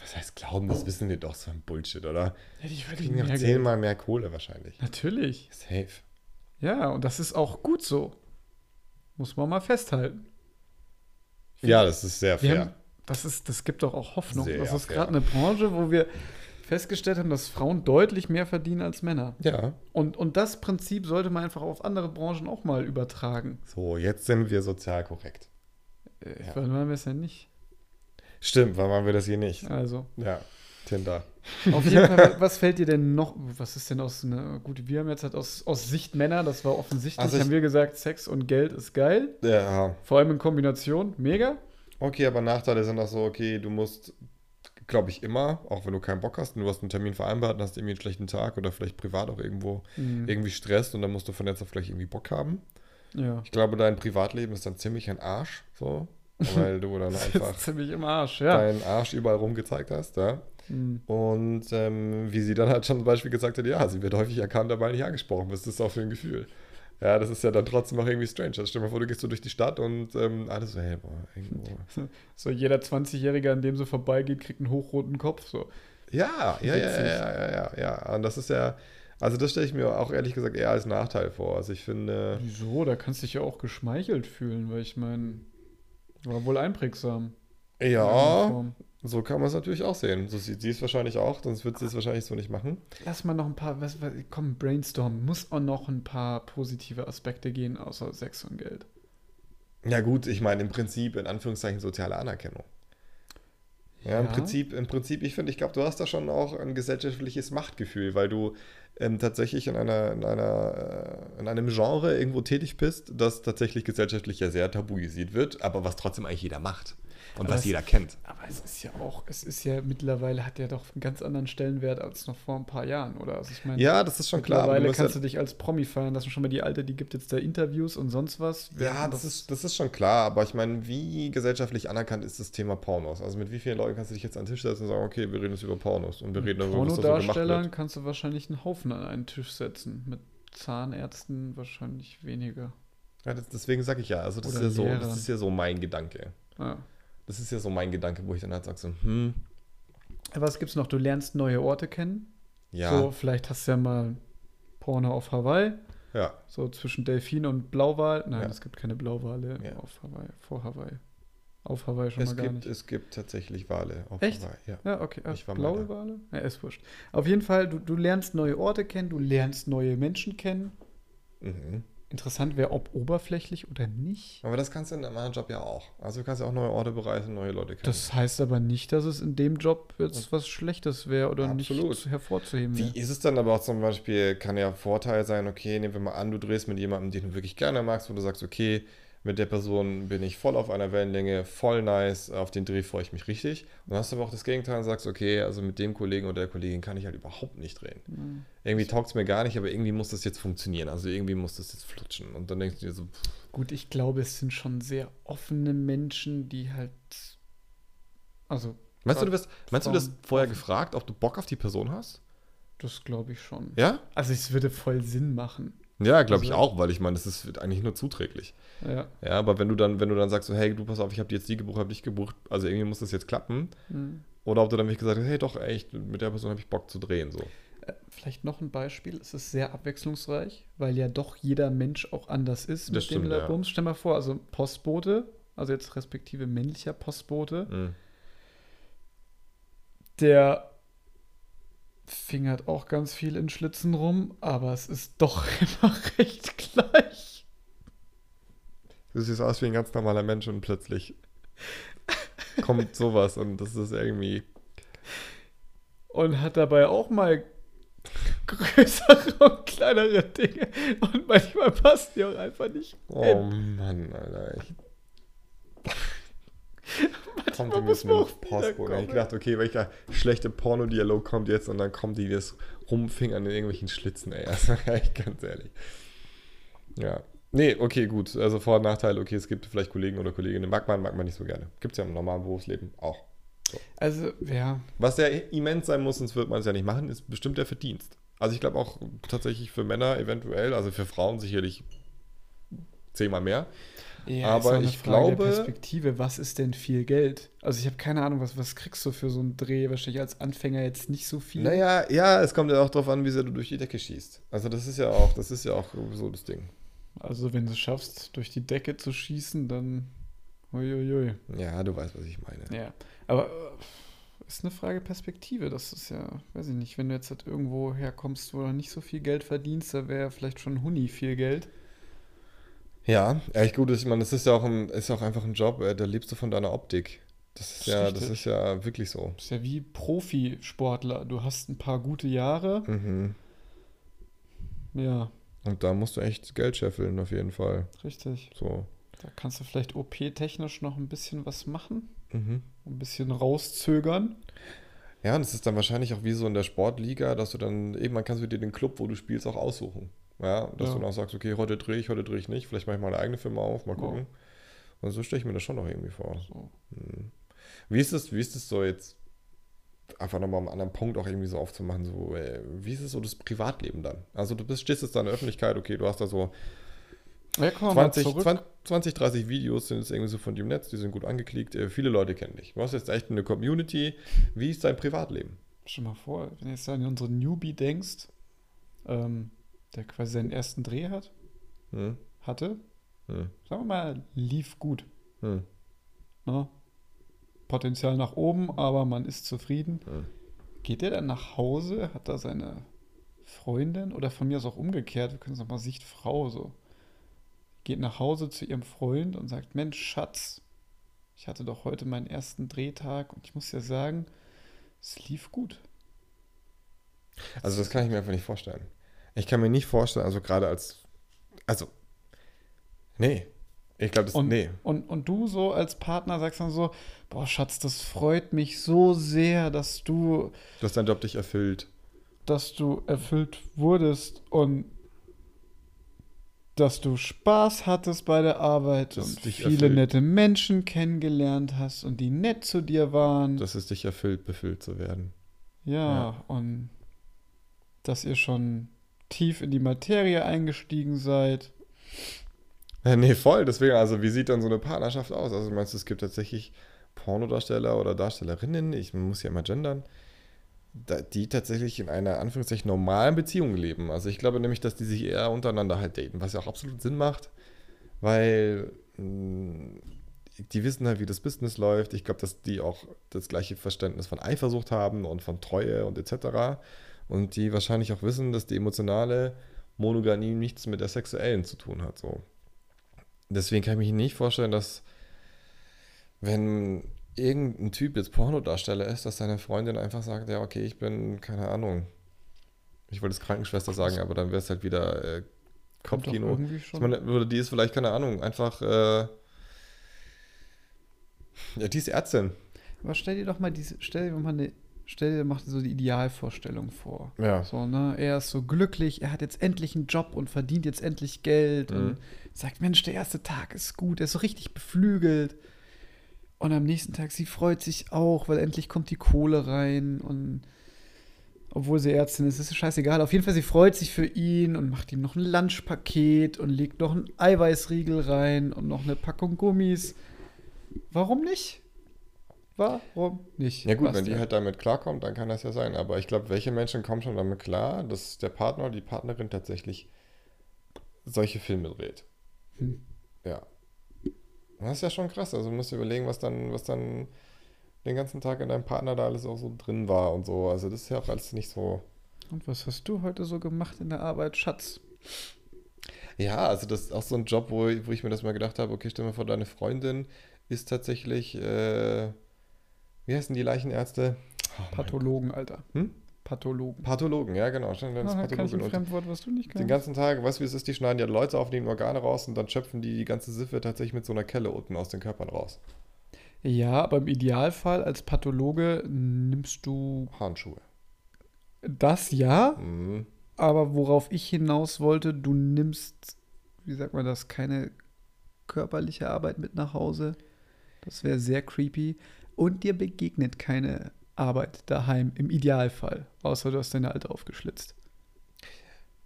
was heißt glauben, das wissen wir doch, so ein Bullshit, oder? Ja, die verdienen Geld. zehnmal mehr Kohle wahrscheinlich. Natürlich. Safe. Ja, und das ist auch gut so. Muss man mal festhalten. Ja, das ist sehr fair. haben, das, ist, das gibt doch auch Hoffnung. Sehr das ist gerade eine Branche, wo wir festgestellt haben, dass Frauen deutlich mehr verdienen als Männer. Ja. Und, und das Prinzip sollte man einfach auf andere Branchen auch mal übertragen. So, jetzt sind wir sozial korrekt. Ja. Weil man wir es ja nicht. Stimmt, warum machen wir das hier nicht? Also, Ja, Tinder. auf jeden Fall, was fällt dir denn noch? Was ist denn aus einer. Gut, wir haben jetzt halt aus, aus Sicht Männer, das war offensichtlich, Also ich- haben wir gesagt, Sex und Geld ist geil. Ja, Vor allem in Kombination, mega. okay, aber Nachteile sind auch so, okay, du musst, glaube ich, immer, auch wenn du keinen Bock hast und du hast einen Termin vereinbart und hast irgendwie einen schlechten Tag oder vielleicht privat auch irgendwo Mhm. irgendwie Stress und dann musst du von jetzt auf gleich irgendwie Bock haben. Ja. Ich glaube, dein Privatleben ist dann ziemlich ein Arsch, so, weil du dann einfach ziemlich im Arsch, ja. deinen Arsch überall rumgezeigt hast, ja. Mhm. Und ähm, wie sie dann halt schon zum Beispiel gesagt hat, ja, sie wird häufig erkannt, aber nicht angesprochen. Was ist das auch für ein Gefühl? Ja, das ist ja dann trotzdem auch irgendwie strange. Also stell dir mal vor, du gehst so durch die Stadt und ähm, alles so, hey, boah, irgendwo. So jeder 20-Jährige, an dem so vorbeigeht, kriegt einen hochroten Kopf. So. Ja, ja, ja, ja, ja, ja, ja. Und das ist ja, also das stelle ich mir auch ehrlich gesagt eher als Nachteil vor. Also ich finde, Wieso? Da kannst du dich ja auch geschmeichelt fühlen, weil ich meine, war wohl einprägsam. ja, so kann man es natürlich auch sehen. So sieht sie es wahrscheinlich auch, sonst wird sie es wahrscheinlich so nicht machen. Lass mal noch ein paar, was, was, komm, brainstorm. Muss auch noch ein paar positive Aspekte gehen, außer Sex und Geld. Ja gut, ich meine im Prinzip in Anführungszeichen soziale Anerkennung. Ja, im Ja. Prinzip, im Prinzip, ich finde, ich glaube, du hast da schon auch ein gesellschaftliches Machtgefühl, weil du ähm, tatsächlich in einer, in einer, äh, in einem Genre irgendwo tätig bist, das tatsächlich gesellschaftlich ja sehr tabuisiert wird, aber was trotzdem eigentlich jeder macht. Und Aber was es- jeder kennt. Aber es ist ja auch, es ist ja mittlerweile, hat ja doch einen ganz anderen Stellenwert als noch vor ein paar Jahren, oder? Also ich meine, Ja, das ist schon klar. mittlerweile du musst kannst ja, du dich als Promi feiern lassen. Schon mal die Alte, die gibt jetzt da Interviews und sonst was. ja, während das ist, das ist schon klar. Aber ich meine, wie gesellschaftlich anerkannt ist das Thema Pornos? Also mit wie vielen Leuten kannst du dich jetzt an den Tisch setzen und sagen, okay, wir reden jetzt über Pornos und wir reden darüber, was da so gemacht wird. kannst du wahrscheinlich einen Haufen an einen Tisch setzen. Mit Zahnärzten wahrscheinlich weniger. Ja, das, deswegen sage ich ja, also das ist ja, so, das ist ja so mein Gedanke. Ja. Das ist ja so mein Gedanke, wo ich dann halt sage so, hm, Was gibt's noch? Du lernst neue Orte kennen. ja, So, vielleicht hast du ja mal Porno auf Hawaii. ja, So zwischen Delfin und Blauwal. Nein, Ja. es gibt keine Blauwale Ja. auf Hawaii. Vor Hawaii. Auf Hawaii schon es mal gar gibt, nicht. es gibt tatsächlich Wale auf Echt? Hawaii. Ja. Ja, okay. Ich war blaue. Wale? Ja, ist wurscht. Auf jeden Fall, du, du lernst neue Orte kennen, du lernst neue Menschen kennen. Mhm. Interessant wäre, ob oberflächlich oder nicht. Aber das kannst du in einem anderen Job ja auch. Also du kannst ja auch neue Orte bereisen, neue Leute kennen. Das heißt aber nicht, dass es in dem Job jetzt was Schlechtes wäre oder Absolut. nicht hervorzuheben Wie wäre. ist es dann aber auch zum Beispiel, kann ja Vorteil sein, okay, nehmen wir mal an, du drehst mit jemandem, den du wirklich gerne magst, wo du sagst, okay, mit der Person bin ich voll auf einer Wellenlänge, voll nice, auf den Dreh freue ich mich richtig. Und dann hast du aber auch das Gegenteil und sagst, okay, also mit dem Kollegen oder der Kollegin kann ich halt überhaupt nicht drehen. Mhm. Irgendwie taugt es mir gar nicht, aber irgendwie muss das jetzt funktionieren. Also irgendwie muss das jetzt flutschen. Und dann denkst du dir so, pff, Gut, ich glaube, es sind schon sehr offene Menschen, die halt. Also, meinst du, du wirst, meinst du, Frauen vorher gefragt, ob du Bock auf die Person hast? das glaube ich schon. Ja? Also, es würde voll Sinn machen. Ja, glaube ich Also- auch, weil ich meine, das ist eigentlich nur zuträglich. Ja. Ja, aber wenn du dann, wenn du dann sagst, so, hey, du pass auf, ich habe jetzt die gebucht, habe dich gebucht, also irgendwie muss das jetzt klappen. Mhm. Oder ob du dann wirklich gesagt hast, hey, doch, ich, mit der Person habe ich Bock zu drehen, so. Äh, Vielleicht noch ein Beispiel. Es ist sehr abwechslungsreich, weil ja doch jeder Mensch auch anders ist Das mit stimmt, dem ja. Labums. Stell mal vor, also Postbote, also jetzt respektive männlicher Postbote, Mhm. der fingert auch ganz viel in Schlitzen rum, aber es ist doch immer recht gleich. Du siehst aus wie ein ganz normaler Mensch und plötzlich kommt sowas und das ist irgendwie. Und hat dabei auch mal größere und kleinere Dinge. Und manchmal passt die auch einfach nicht. Oh Mann, Alter. Ich kommt die mit einem auch Postboten. Ich gedacht, okay, welcher schlechte Pornodialog kommt jetzt und dann kommt die das rumfingern in irgendwelchen Schlitzen, ey. Also ganz ehrlich. Ja. Nee, okay, gut. Also Vor- und Nachteil, okay, es gibt vielleicht Kollegen oder Kolleginnen, mag man, mag man nicht so gerne. Gibt es ja im normalen Berufsleben auch. Also, ja, Was ja immens sein muss, sonst wird man es ja nicht machen, ist bestimmt der Verdienst. Also ich glaube auch tatsächlich für Männer eventuell, also für Frauen sicherlich zehnmal mehr. Ja, Aber ist ich Frage der glaube- Perspektive, was ist denn viel Geld? Also ich habe keine Ahnung, was, was kriegst du für so einen Dreh? Wahrscheinlich als Anfänger jetzt nicht so viel. Naja, ja, es kommt ja auch darauf an, wie sehr du durch die Decke schießt. Also das ist ja auch, das ist ja auch so das Ding. Also wenn du es schaffst, durch die Decke zu schießen, dann uiuiui. Ja, du weißt, was ich meine. Ja, aber äh, ist eine Frage Perspektive. Das ist ja, weiß ich nicht, wenn du jetzt halt irgendwo herkommst, wo du nicht so viel Geld verdienst, da wäre vielleicht schon Huni viel Geld. Ja, echt gut. Ich meine, das ist ja auch, ein, ist auch einfach ein Job, äh, da lebst du von deiner Optik. Das ist ja, das ist ja wirklich so. Das ist ja wie Profisportler. Du hast ein paar gute Jahre. Mhm. Ja, Und da musst du echt Geld scheffeln, auf jeden Fall. richtig. So. Da kannst du vielleicht OP-technisch noch ein bisschen was machen. Mhm. Ein bisschen rauszögern. Ja, und es ist dann wahrscheinlich auch wie so in der Sportliga, dass du dann, irgendwann kannst du dir den Club, wo du spielst, auch aussuchen. Ja, dass Ja. du dann auch sagst, okay, heute drehe ich, heute drehe ich nicht. Vielleicht mache ich mal eine eigene Firma auf, mal Ja. gucken. Und so stelle ich mir das schon noch irgendwie vor. So. Hm. Wie ist es, wie ist es so jetzt, einfach nochmal einen anderen Punkt auch irgendwie so aufzumachen, so, äh, wie ist es so das Privatleben dann? Also du bist, stehst jetzt da in der Öffentlichkeit, okay, du hast da so Ja, kommen wir mal 20, zurück. 20, 20, 30 Videos sind jetzt irgendwie so von dir im Netz, die sind gut angeklickt, äh, viele Leute kennen dich. Du hast jetzt echt eine Community. Wie ist dein Privatleben? Stell mal vor, wenn du jetzt an unseren Newbie denkst, ähm, der quasi seinen ersten Dreh hat, Hm? hatte, Hm. sagen wir mal, lief gut. Hm. Ne? Potenzial nach oben, aber man ist zufrieden. Hm. Geht er dann nach Hause, hat da seine Freundin oder von mir aus auch umgekehrt, wir können es nochmal Sicht Frau so, geht nach Hause zu ihrem Freund und sagt, Mensch, Schatz, ich hatte doch heute meinen ersten Drehtag und ich muss dir sagen, es lief gut. Also das kann ich mir einfach nicht vorstellen. Ich kann mir nicht vorstellen, also gerade als, also, nee, Ich glaube, das, Und, nee. und, und du so als Partner sagst dann so, boah, Schatz, das freut mich so sehr, dass du, Dass dein Job dich erfüllt. dass du erfüllt wurdest und dass du Spaß hattest bei der Arbeit Dass und dich viele erfüllt. nette Menschen kennengelernt hast und die nett zu dir waren. Dass es dich erfüllt, befüllt zu werden. ja, Ja. und dass ihr schon tief in die Materie eingestiegen seid. Ja, nee, voll. Deswegen, also wie sieht dann so eine Partnerschaft aus? Also meinst du, es gibt tatsächlich Pornodarsteller oder Darstellerinnen, ich muss ja immer gendern, die tatsächlich in einer Anführungszeichen normalen Beziehung leben. Also ich glaube nämlich, dass die sich eher untereinander halt daten, was ja auch absolut Sinn macht, weil mh, die wissen halt, wie das Business läuft. Ich glaube, dass die auch das gleiche Verständnis von Eifersucht haben und von Treue und etc. Und die wahrscheinlich auch wissen, dass die emotionale Monogamie nichts mit der sexuellen zu tun hat. So. Deswegen kann ich mir nicht vorstellen, dass wenn irgendein Typ jetzt Pornodarsteller ist, dass seine Freundin einfach sagt, ja, okay, ich bin, keine Ahnung, ich wollte es Krankenschwester sagen, aber dann wäre es halt wieder äh, Kopfkino. Ich meine, oder die ist vielleicht, keine Ahnung, einfach, äh, ja, die ist Ärztin. Aber stell dir doch mal diese, stell dir mal eine, stell dir mal so die Idealvorstellung vor. Ja. So, ne? Er ist so glücklich, er hat jetzt endlich einen Job und verdient jetzt endlich Geld Mhm. und sagt, Mensch, der erste Tag ist gut, er ist so richtig beflügelt. Und am nächsten Tag, sie freut sich auch, weil endlich kommt die Kohle rein und obwohl sie Ärztin ist, ist es scheißegal. Auf jeden Fall, sie freut sich für ihn und macht ihm noch ein Lunchpaket und legt noch einen Eiweißriegel rein und noch eine Packung Gummis. Warum nicht? Warum nicht? Ja gut, wenn die Bastian? halt damit klarkommt, dann kann das ja sein. Aber ich glaube, welche Menschen kommen schon damit klar, dass der Partner oder die Partnerin tatsächlich solche Filme dreht? Hm. Ja. Das ist ja schon krass. Also du musst dir überlegen, was dann, was dann den ganzen Tag in deinem Partner da alles auch so drin war und so. Also das ist ja auch alles nicht so. Und was hast du heute so gemacht in der Arbeit, Schatz? Ja, also das ist auch so ein Job, wo, ich- wo ich mir das mal gedacht habe, okay, stell mir vor, deine Freundin ist tatsächlich, äh, wie heißen die Leichenärzte? Oh, Pathologen, Alter. Hm? Pathologen. Pathologen, ja genau. Stell dir das Ah, kann ich Fremdwort, was du nicht den kannst? ganzen Tag, weißt du, wie es ist, die schneiden ja Leute auf, nehmen Organe raus und dann schöpfen die die ganze Siffe tatsächlich mit so einer Kelle unten aus den Körpern raus. Ja, aber im Idealfall als Pathologe nimmst du Handschuhe. das ja, Mhm. aber worauf ich hinaus wollte, du nimmst, wie sagt man das, keine körperliche Arbeit mit nach Hause. Das wäre sehr creepy. Und dir begegnet keine Arbeit daheim im Idealfall, außer du hast deine Alte aufgeschlitzt.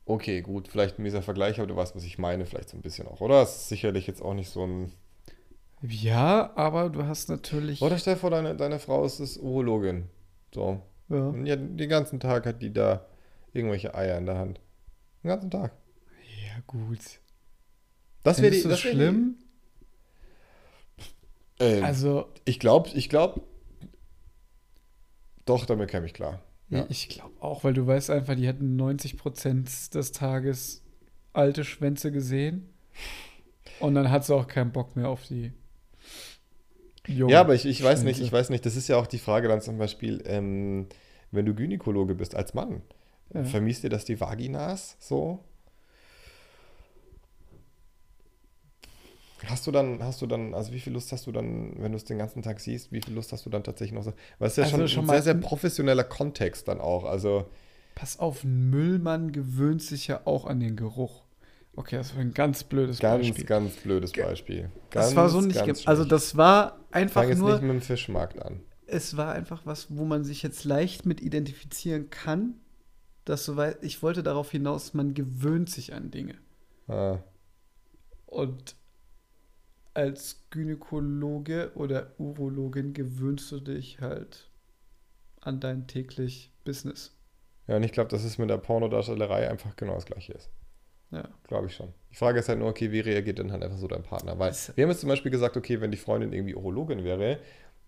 Okay, gut, vielleicht ein mieser Vergleich, aber du weißt, was ich meine, vielleicht so ein bisschen auch, oder? Es ist sicherlich jetzt auch nicht so ein. Ja, aber du hast natürlich. Oder stell dir vor, deine, deine Frau ist, ist Urologin. So. Ja. Und ja, den ganzen Tag hat die da irgendwelche Eier in der Hand. Den ganzen Tag. ja, gut. Das wäre du Das schlimm? Ähm, Also, ich glaube, ich glaube. Doch, damit käme ich klar. Ja. ich glaube auch, weil du weißt einfach, die hätten 90% des Tages alte Schwänze gesehen. Und dann hat sie auch keinen Bock mehr auf die. jungen Ja, aber ich, ich weiß nicht, ich weiß nicht, das ist ja auch die Frage dann zum Beispiel, ähm, wenn du Gynäkologe bist als Mann, Ja. vermisst dir das die Vaginas so? Hast du dann, hast du dann, also wie viel Lust hast du dann, wenn du es den ganzen Tag siehst, wie viel Lust hast du dann tatsächlich noch so? Weil es ist ja Also schon, schon ein sehr, sehr professioneller Kontext dann auch. Also, Pass auf, ein Müllmann gewöhnt sich ja auch an den Geruch. Okay, das war ein ganz blödes ganz, Beispiel. ganz blödes Beispiel. das Ganz, war so nicht. ganz Also, das war einfach Fang jetzt nur. nicht mit dem Fischmarkt an. es war einfach was, wo man sich jetzt leicht mit identifizieren kann. Dass so weit, ich wollte darauf hinaus, man gewöhnt sich an Dinge. Ah. Und als Gynäkologe oder Urologin gewöhnst du dich halt an dein täglich Business. Ja, und ich glaube, dass es mit der Pornodarstellerei einfach genau das gleiche ist. Ja. Glaube ich schon. Die Frage ist halt nur, okay, wie reagiert denn halt einfach so dein Partner? Weil Das- wir haben jetzt zum Beispiel gesagt, okay, wenn die Freundin irgendwie Urologin wäre,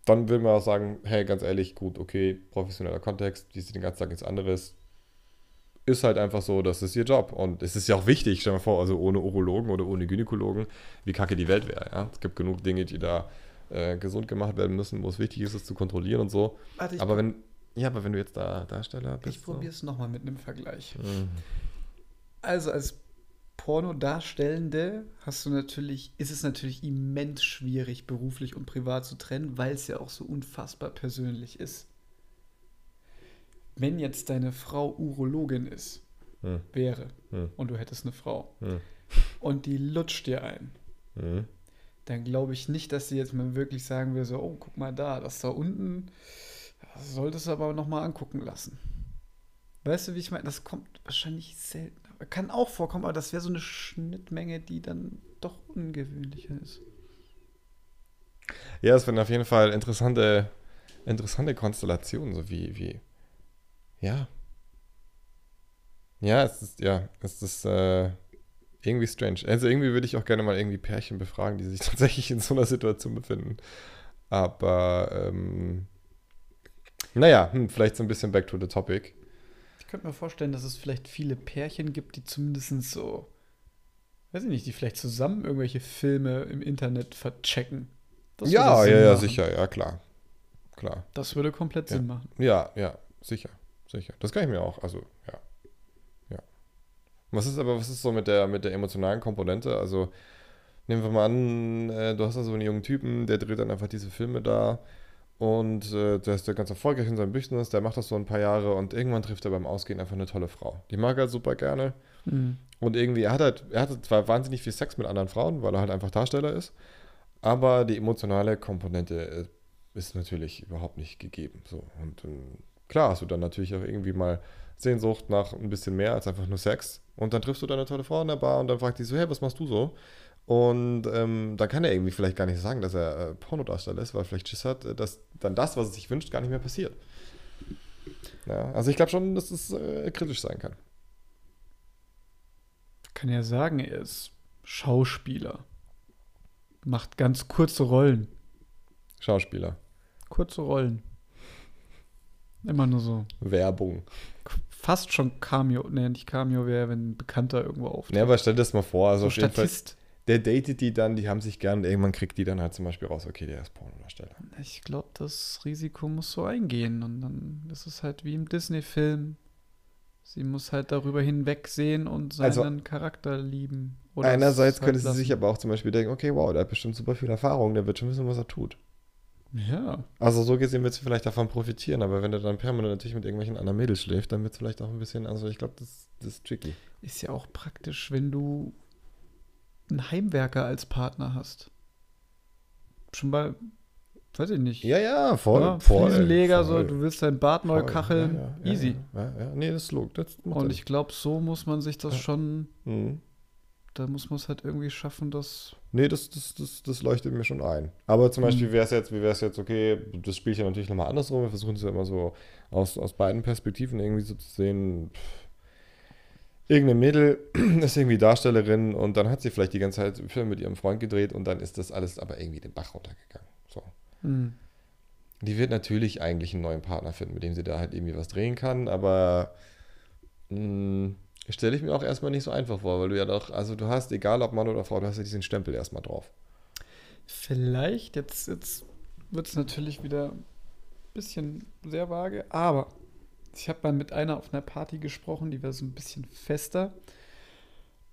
dann würden wir auch sagen, hey, ganz ehrlich, gut, okay, professioneller Kontext, die sieht den ganzen Tag nichts anderes. Ist halt einfach so, das ist ihr Job. Und es ist ja auch wichtig, stell dir mal vor, also ohne Urologen oder ohne Gynäkologen, wie kacke die Welt wäre. Ja? Es gibt genug Dinge, die da äh, gesund gemacht werden müssen, wo es wichtig ist, es zu kontrollieren und so. Warte, Aber wenn, ja, aber wenn du jetzt da Darsteller bist. ich probiere es nochmal mit einem Vergleich. So. Mhm. Also als Pornodarstellende hast du natürlich, ist es natürlich immens schwierig, beruflich und privat zu trennen, weil es ja auch so unfassbar persönlich ist. Wenn jetzt deine Frau Urologin ist, Hm. wäre, Hm. und du hättest eine Frau, Hm. und die lutscht dir ein, Hm. dann glaube ich nicht, dass sie jetzt mal wirklich sagen will, so, oh, guck mal da, das da unten, das solltest du aber nochmal angucken lassen. Weißt du, wie ich meine? Das kommt wahrscheinlich selten. Kann auch vorkommen, aber das wäre so eine Schnittmenge, die dann doch ungewöhnlicher ist. Ja, es werden auf jeden Fall interessante, interessante Konstellationen, so wie, wie, ja. Ja, es ist, ja, es ist äh, irgendwie strange. Also irgendwie würde ich auch gerne mal irgendwie Pärchen befragen, die sich tatsächlich in so einer Situation befinden. Aber, ähm, naja, hm, vielleicht so ein bisschen back to the topic. Ich könnte mir vorstellen, dass es vielleicht viele Pärchen gibt, die zumindest so, weiß ich nicht, die vielleicht zusammen irgendwelche Filme im Internet verchecken. Das ja, ja, ja, sicher, ja, klar. Klar. Das würde komplett Ja. Sinn machen. Ja, ja, sicher, sicher. Das kann ich mir auch, also, ja. Ja. Was ist aber, was ist so mit der, mit der emotionalen Komponente? Also, nehmen wir mal an, äh, du hast da so einen jungen Typen, der dreht dann einfach diese Filme da und äh, der ist ja ganz erfolgreich in seinem Business, der macht das so ein paar Jahre und irgendwann trifft er beim Ausgehen einfach eine tolle Frau. Die mag er super gerne Mhm. und irgendwie, er hat halt, er hatte zwar wahnsinnig viel Sex mit anderen Frauen, weil er halt einfach Darsteller ist, aber die emotionale Komponente äh, ist natürlich überhaupt nicht gegeben. So. Und ähm, klar hast du dann natürlich auch irgendwie mal Sehnsucht nach ein bisschen mehr als einfach nur Sex. Und dann triffst du deine tolle Frau in der Bar und dann fragt die so, hey, was machst du so? Und ähm, dann kann er irgendwie vielleicht gar nicht sagen, dass er äh, Pornodarsteller ist, weil vielleicht Schiss hat, äh, dass dann das, was er sich wünscht, gar nicht mehr passiert. Ja, also ich glaube schon, dass es äh, kritisch sein kann. Kann ja sagen, er ist Schauspieler. Macht ganz kurze Rollen. Schauspieler. Kurze Rollen. Immer nur so. Werbung. Fast schon Cameo. Ne, nicht Cameo wäre, wenn ein Bekannter irgendwo auftritt. Ja, aber stell dir das mal vor, also so jeden Fall, Statist. der datet die dann, die haben sich gern und irgendwann kriegt die dann halt zum Beispiel raus, okay, der ist Pornodarsteller. Ich glaube, das Risiko muss so eingehen. Und dann ist es halt wie im Disney-Film. Sie muss halt darüber hinwegsehen und seinen Also, Charakter lieben. Einerseits halt könnte sie sich lassen. aber auch zum Beispiel denken, okay, wow, der hat bestimmt super viel Erfahrung, der wird schon wissen, was er tut. Ja. Also so gesehen wird sie vielleicht davon profitieren, aber wenn er dann permanent natürlich mit irgendwelchen anderen Mädels schläft, dann wird es vielleicht auch ein bisschen, also ich glaube, das, das ist tricky. Ist ja auch praktisch, wenn du einen Heimwerker als Partner hast. Schon bei, weiß ich nicht. Ja, ja, voll. Ja, voll Fliesenleger, so, voll, du willst dein Bad neu voll. kacheln. Ja, ja, Easy. Ja, ja, ja, nee, das ist log, das macht Und ich glaube, so muss man sich das schon, Mhm. Da muss man es halt irgendwie schaffen, dass. Nee, das, das, das, das leuchtet mir schon ein. Aber zum Beispiel Mhm. wäre es jetzt, wie wäre es jetzt, okay, das spiele ich ja natürlich nochmal andersrum. Wir versuchen es ja immer so aus, aus beiden Perspektiven irgendwie so zu sehen. Pff, irgendeine Mädel ist irgendwie Darstellerin und dann hat sie vielleicht die ganze Zeit Film mit ihrem Freund gedreht und dann ist das alles aber irgendwie den Bach runtergegangen. So. Hm. Die wird natürlich eigentlich einen neuen Partner finden, mit dem sie da halt irgendwie was drehen kann, aber mh, stelle ich mir auch erstmal nicht so einfach vor, weil du ja doch, also du hast, egal ob Mann oder Frau, du hast ja diesen Stempel erstmal drauf. Vielleicht, jetzt, jetzt wird es natürlich wieder ein bisschen sehr vage, aber ich habe mal mit einer auf einer Party gesprochen, die war so ein bisschen fester.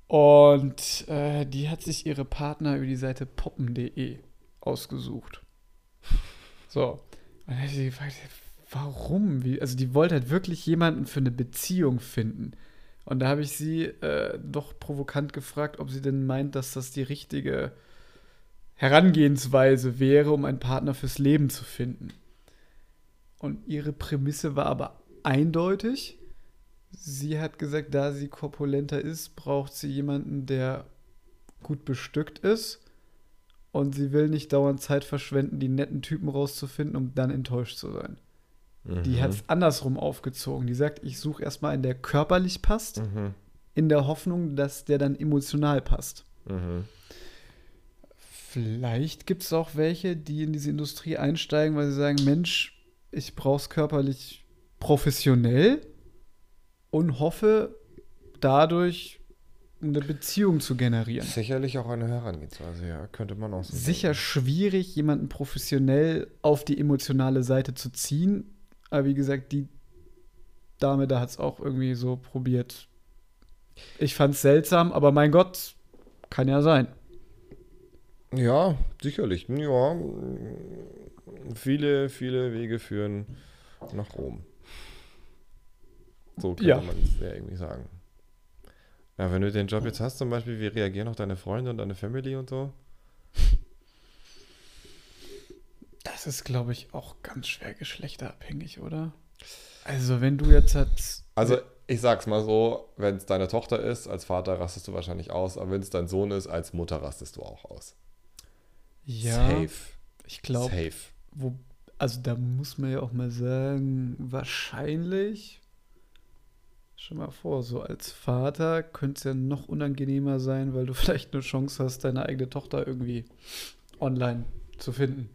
Und äh, die hat sich ihre Partner über die Seite poppen.de ausgesucht. So. Und dann ich sie gefragt, warum? Wie? Also die wollte halt wirklich jemanden für eine Beziehung finden. Und da habe ich sie äh, doch provokant gefragt, ob sie denn meint, dass das die richtige Herangehensweise wäre, um einen Partner fürs Leben zu finden. Und ihre Prämisse war aber eindeutig. Sie hat gesagt, da sie korpulenter ist, braucht sie jemanden, der gut bestückt ist. Und sie will nicht dauernd Zeit verschwenden, die netten Typen rauszufinden, um dann enttäuscht zu sein. Die Mhm. hat es andersrum aufgezogen. Die sagt, ich suche erstmal einen, der körperlich passt, Mhm. in der Hoffnung, dass der dann emotional passt. Mhm. Vielleicht gibt es auch welche, die in diese Industrie einsteigen, weil sie sagen, Mensch, ich brauche es körperlich professionell und hoffe dadurch eine Beziehung zu generieren. Sicherlich auch eine Herangehensweise, ja, könnte man auch so Sicher schwierig, jemanden professionell auf die emotionale Seite zu ziehen. Aber wie gesagt, die Dame da hat es auch irgendwie so probiert, Ich fand's seltsam, aber mein Gott, kann ja sein. Ja, sicherlich. Ja, viele, viele Wege führen nach Rom. So könnte Ja. man es ja irgendwie sagen. Ja, wenn du den Job jetzt hast, zum Beispiel, wie reagieren auch deine Freunde und deine Family und so? Das ist, glaube ich, auch ganz schwer geschlechterabhängig, oder? Also, wenn du jetzt halt. Also, ich sag's mal so, wenn es deine Tochter ist, als Vater rastest du wahrscheinlich aus, aber wenn es dein Sohn ist, als Mutter rastest du auch aus. Ja, Safe. ich glaube, Safe. wo, also da muss man ja auch mal sagen, wahrscheinlich, stell mal vor, so als Vater könnte es ja noch unangenehmer sein, weil du vielleicht eine Chance hast, deine eigene Tochter irgendwie online zu finden.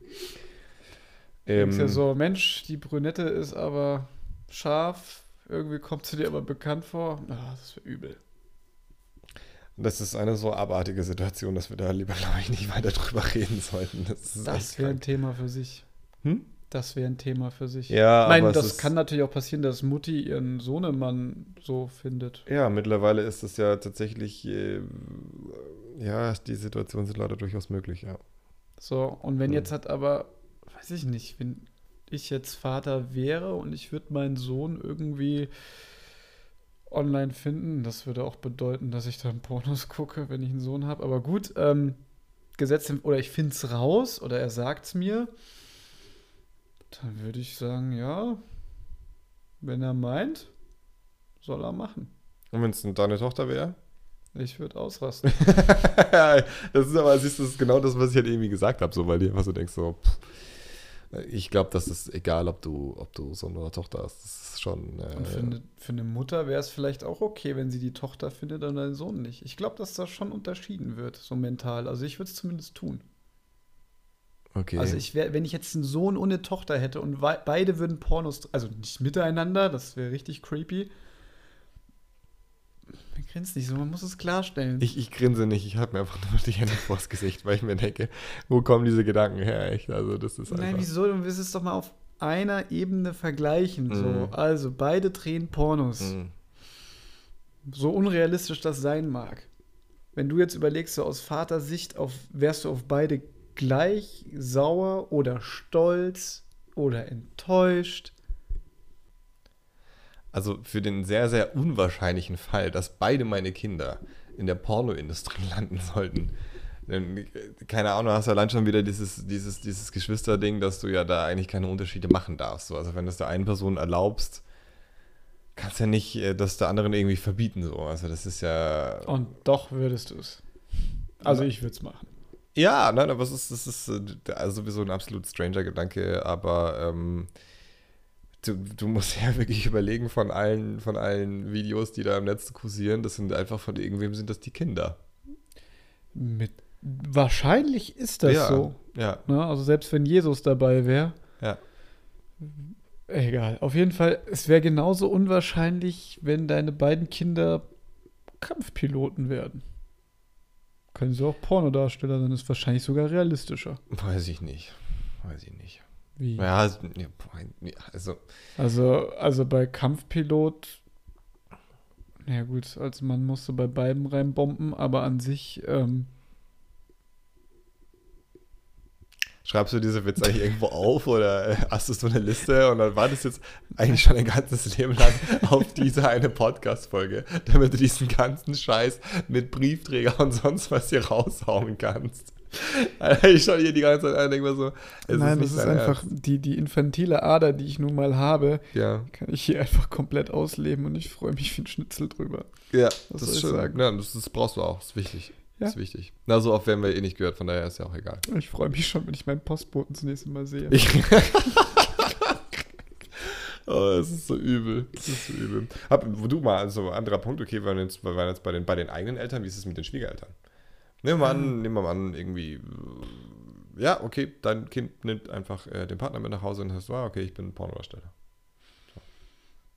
Ähm, Ist ja so, Mensch, die Brünette ist aber scharf, irgendwie kommt sie dir aber bekannt vor. Ah, das wäre übel. Das ist eine so abartige Situation, dass wir da lieber, glaube ich, nicht weiter drüber reden sollten. Das, ist Das wäre ein. Thema für sich. Hm? Das wäre ein Thema für sich. Ja, ich meine, aber das ist- kann natürlich auch passieren, dass Mutti ihren Sohnemann so findet. Ja, mittlerweile ist es ja tatsächlich, äh, ja, die Situationen sind leider durchaus möglich, ja. So, und wenn Hm. jetzt hat aber, weiß ich nicht, wenn ich jetzt Vater wäre und ich würde meinen Sohn irgendwie online finden, das würde auch bedeuten, dass ich dann Pornos gucke, wenn ich einen Sohn habe. Aber gut, ähm, Gesetz oder ich finde es raus oder er sagt es mir, dann würde ich sagen, ja, wenn er meint, soll er machen. Und wenn es deine Tochter wäre? Ich würde ausrasten. das ist aber, siehst du, das ist genau das, was ich halt irgendwie gesagt habe, so, weil du einfach so denkst, so, pff, ich glaube, das ist egal, ob du, ob du Sohn oder Tochter hast. Das ist schon. Äh, Und für eine, für eine Mutter wäre es vielleicht auch okay, wenn sie die Tochter findet und den Sohn nicht. Ich glaube, dass das schon unterschieden wird, so mental. Also ich würde es zumindest tun. okay. Also ich wär, wenn ich jetzt einen Sohn und eine Tochter hätte und beide würden Pornos, also nicht miteinander, das wäre richtig creepy. Man grinst nicht so, man muss es klarstellen. Ich, ich grinse nicht, ich habe mir einfach nur die Hände vors Gesicht, weil ich mir denke, wo kommen diese Gedanken her? Echt? Also, das ist Nein, einfach. wieso? Du willst es doch mal auf einer Ebene vergleichen. Mhm. So. Also beide drehen Pornos. Mhm. so unrealistisch das sein mag. Wenn du jetzt überlegst, so aus Vatersicht, auf, wärst du auf beide gleich sauer oder stolz oder enttäuscht? Also für den sehr, sehr unwahrscheinlichen Fall, dass beide meine Kinder in der Pornoindustrie landen sollten. Denn, keine Ahnung, hast du allein schon wieder dieses, dieses, dieses Geschwisterding, dass du ja da eigentlich keine Unterschiede machen darfst. So, Also wenn du es der einen Person erlaubst, kannst du ja nicht äh, das der anderen irgendwie verbieten. So. Also das ist ja. Und doch würdest du es. Also ich würde es machen. Ja, nein, aber es ist, das ist äh, also sowieso ein absolut stranger Gedanke, aber ähm, du, du musst ja wirklich überlegen von allen, von allen Videos, die da im Netz kursieren, das sind einfach von irgendwem sind das die Kinder. Mit wahrscheinlich ist das ja, so. Ja, Ne? Also selbst wenn Jesus dabei wäre. ja. Egal. Auf jeden Fall, es wäre genauso unwahrscheinlich, wenn deine beiden Kinder Kampfpiloten werden. Können sie auch Pornodarsteller sein, ist wahrscheinlich sogar realistischer. Weiß ich nicht. Weiß ich nicht. Wie? Ja, also, ja, also Also, also bei Kampfpilot, ja gut, also man musste bei beiden reinbomben, aber an sich, ähm, schreibst du diese Witze eigentlich irgendwo auf oder hast du so eine Liste und dann wartest jetzt eigentlich schon ein ganzes Leben lang auf diese eine Podcast-Folge, damit du diesen ganzen Scheiß mit Briefträger und sonst was hier raushauen kannst. Ich schaue hier die ganze Zeit an und denke mir so, es nein, nicht das ist einfach Ernst. die, die infantile Ader, die ich nun mal habe, Ja, kann ich hier einfach komplett ausleben und ich freue mich wie ein Schnitzel drüber. ja Was das ist schön. sagen? Ja, das, das brauchst du auch, das ist wichtig. Ja. Das ist wichtig. Na, so oft werden wir eh nicht gehört, von daher ist ja auch egal. Ich freue mich schon, wenn ich meinen Postboten das nächste Mal sehe. Ich oh, es ist so übel. Es ist so übel. Hab, du mal, also anderer Punkt, okay, wir waren jetzt, wir waren jetzt bei, den, bei den eigenen Eltern, wie ist es mit den Schwiegereltern? Nehmen wir mal an, nehmen wir mal an, irgendwie, ja, okay, dein Kind nimmt einfach äh, den Partner mit nach Hause und sagst, ah, okay, ich bin Pornodarsteller.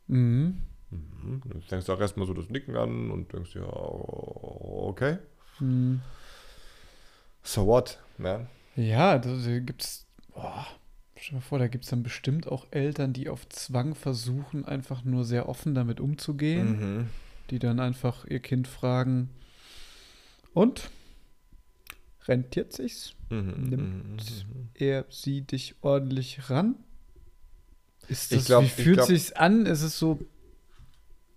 Mhm. Mhm. Dann fängst du auch erstmal so das Nicken an und denkst, ja, okay. Mhm. So what? Ne? Ja, da, gibt's. Boah, stell dir mal vor, da gibt es dann bestimmt auch Eltern, die auf Zwang versuchen, einfach nur sehr offen damit umzugehen. Mhm. die dann einfach ihr Kind fragen, und? Rentiert sich's? Mhm, Nimmt mhm, mhm. Er, sie dich ordentlich ran? Ist Ich das, glaub- wie fühlt glaub- sich's an? Ist es so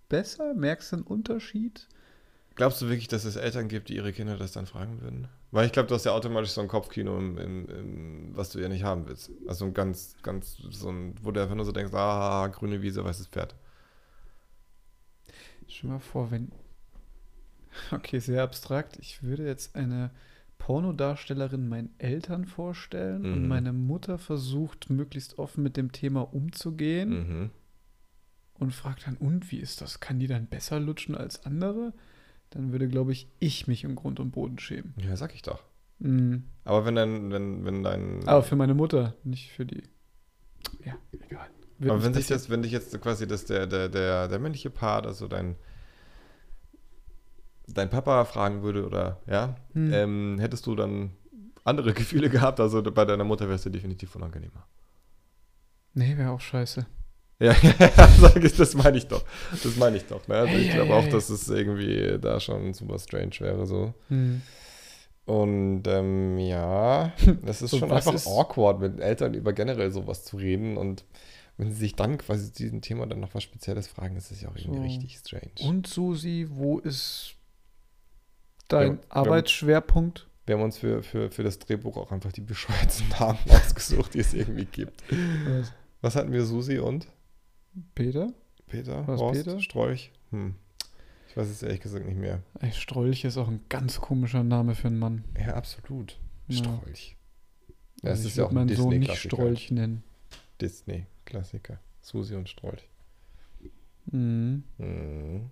besser? Merkst du einen Unterschied? Glaubst du wirklich, dass es Eltern gibt, die ihre Kinder das dann fragen würden? Weil ich glaube, du hast ja automatisch so ein Kopfkino, im, im, im, was du ja nicht haben willst. Also ein ganz, ganz, so ein, wo du einfach nur so denkst, ah, grüne Wiese, weißes Pferd. Stell mal vor, wenn. Okay, sehr abstrakt. Ich würde jetzt eine Pornodarstellerin meinen Eltern vorstellen und Mhm. meine Mutter versucht, möglichst offen mit dem Thema umzugehen Mhm. und fragt dann, und wie ist das? Kann die dann besser lutschen als andere? Dann würde, glaube ich, ich mich im Grund und Boden schämen. Ja, sag ich doch. Mhm. Aber wenn dein, wenn, wenn dein. Aber für meine Mutter, nicht für die. Ja, egal. Wird aber wenn sich das, wenn dich jetzt quasi das, der, der, der, der männliche Part, also dein, dein Papa fragen würde, oder ja, Hm. ähm, hättest du dann andere Gefühle gehabt? Also bei deiner Mutter wärst du definitiv unangenehmer. Nee, wäre auch scheiße. Ja, sag ich, das meine ich doch. Das meine ich doch. Ne? Also ich Ei, glaube ei, auch, ei. dass es irgendwie da schon super strange wäre so. Hm. Und ähm, ja, es ist So, schon einfach ist- awkward, mit Eltern über generell sowas zu reden. Und wenn sie sich dann quasi zu diesem Thema dann noch was Spezielles fragen, ist es ja auch irgendwie So. richtig strange. Und Susi, wo ist dein Ja, Arbeitsschwerpunkt? Wir haben uns für, für, für das Drehbuch auch einfach die bescheuerten Namen ausgesucht, die es irgendwie gibt. Was? Was hatten wir, Susi und Peter? Peter? Was, Horst? Peter? Strolch? Hm. Ich weiß es ehrlich gesagt nicht mehr. Ey, Strolch ist auch ein ganz komischer Name für einen Mann. Ja, absolut. Ja. Strolch. Ja, Also ich ist ja auch ein meinen Sohn nicht Disney-Klassiker. Strolch nennen. Disney-Klassiker. Susi und Strolch. Mhm. Mhm.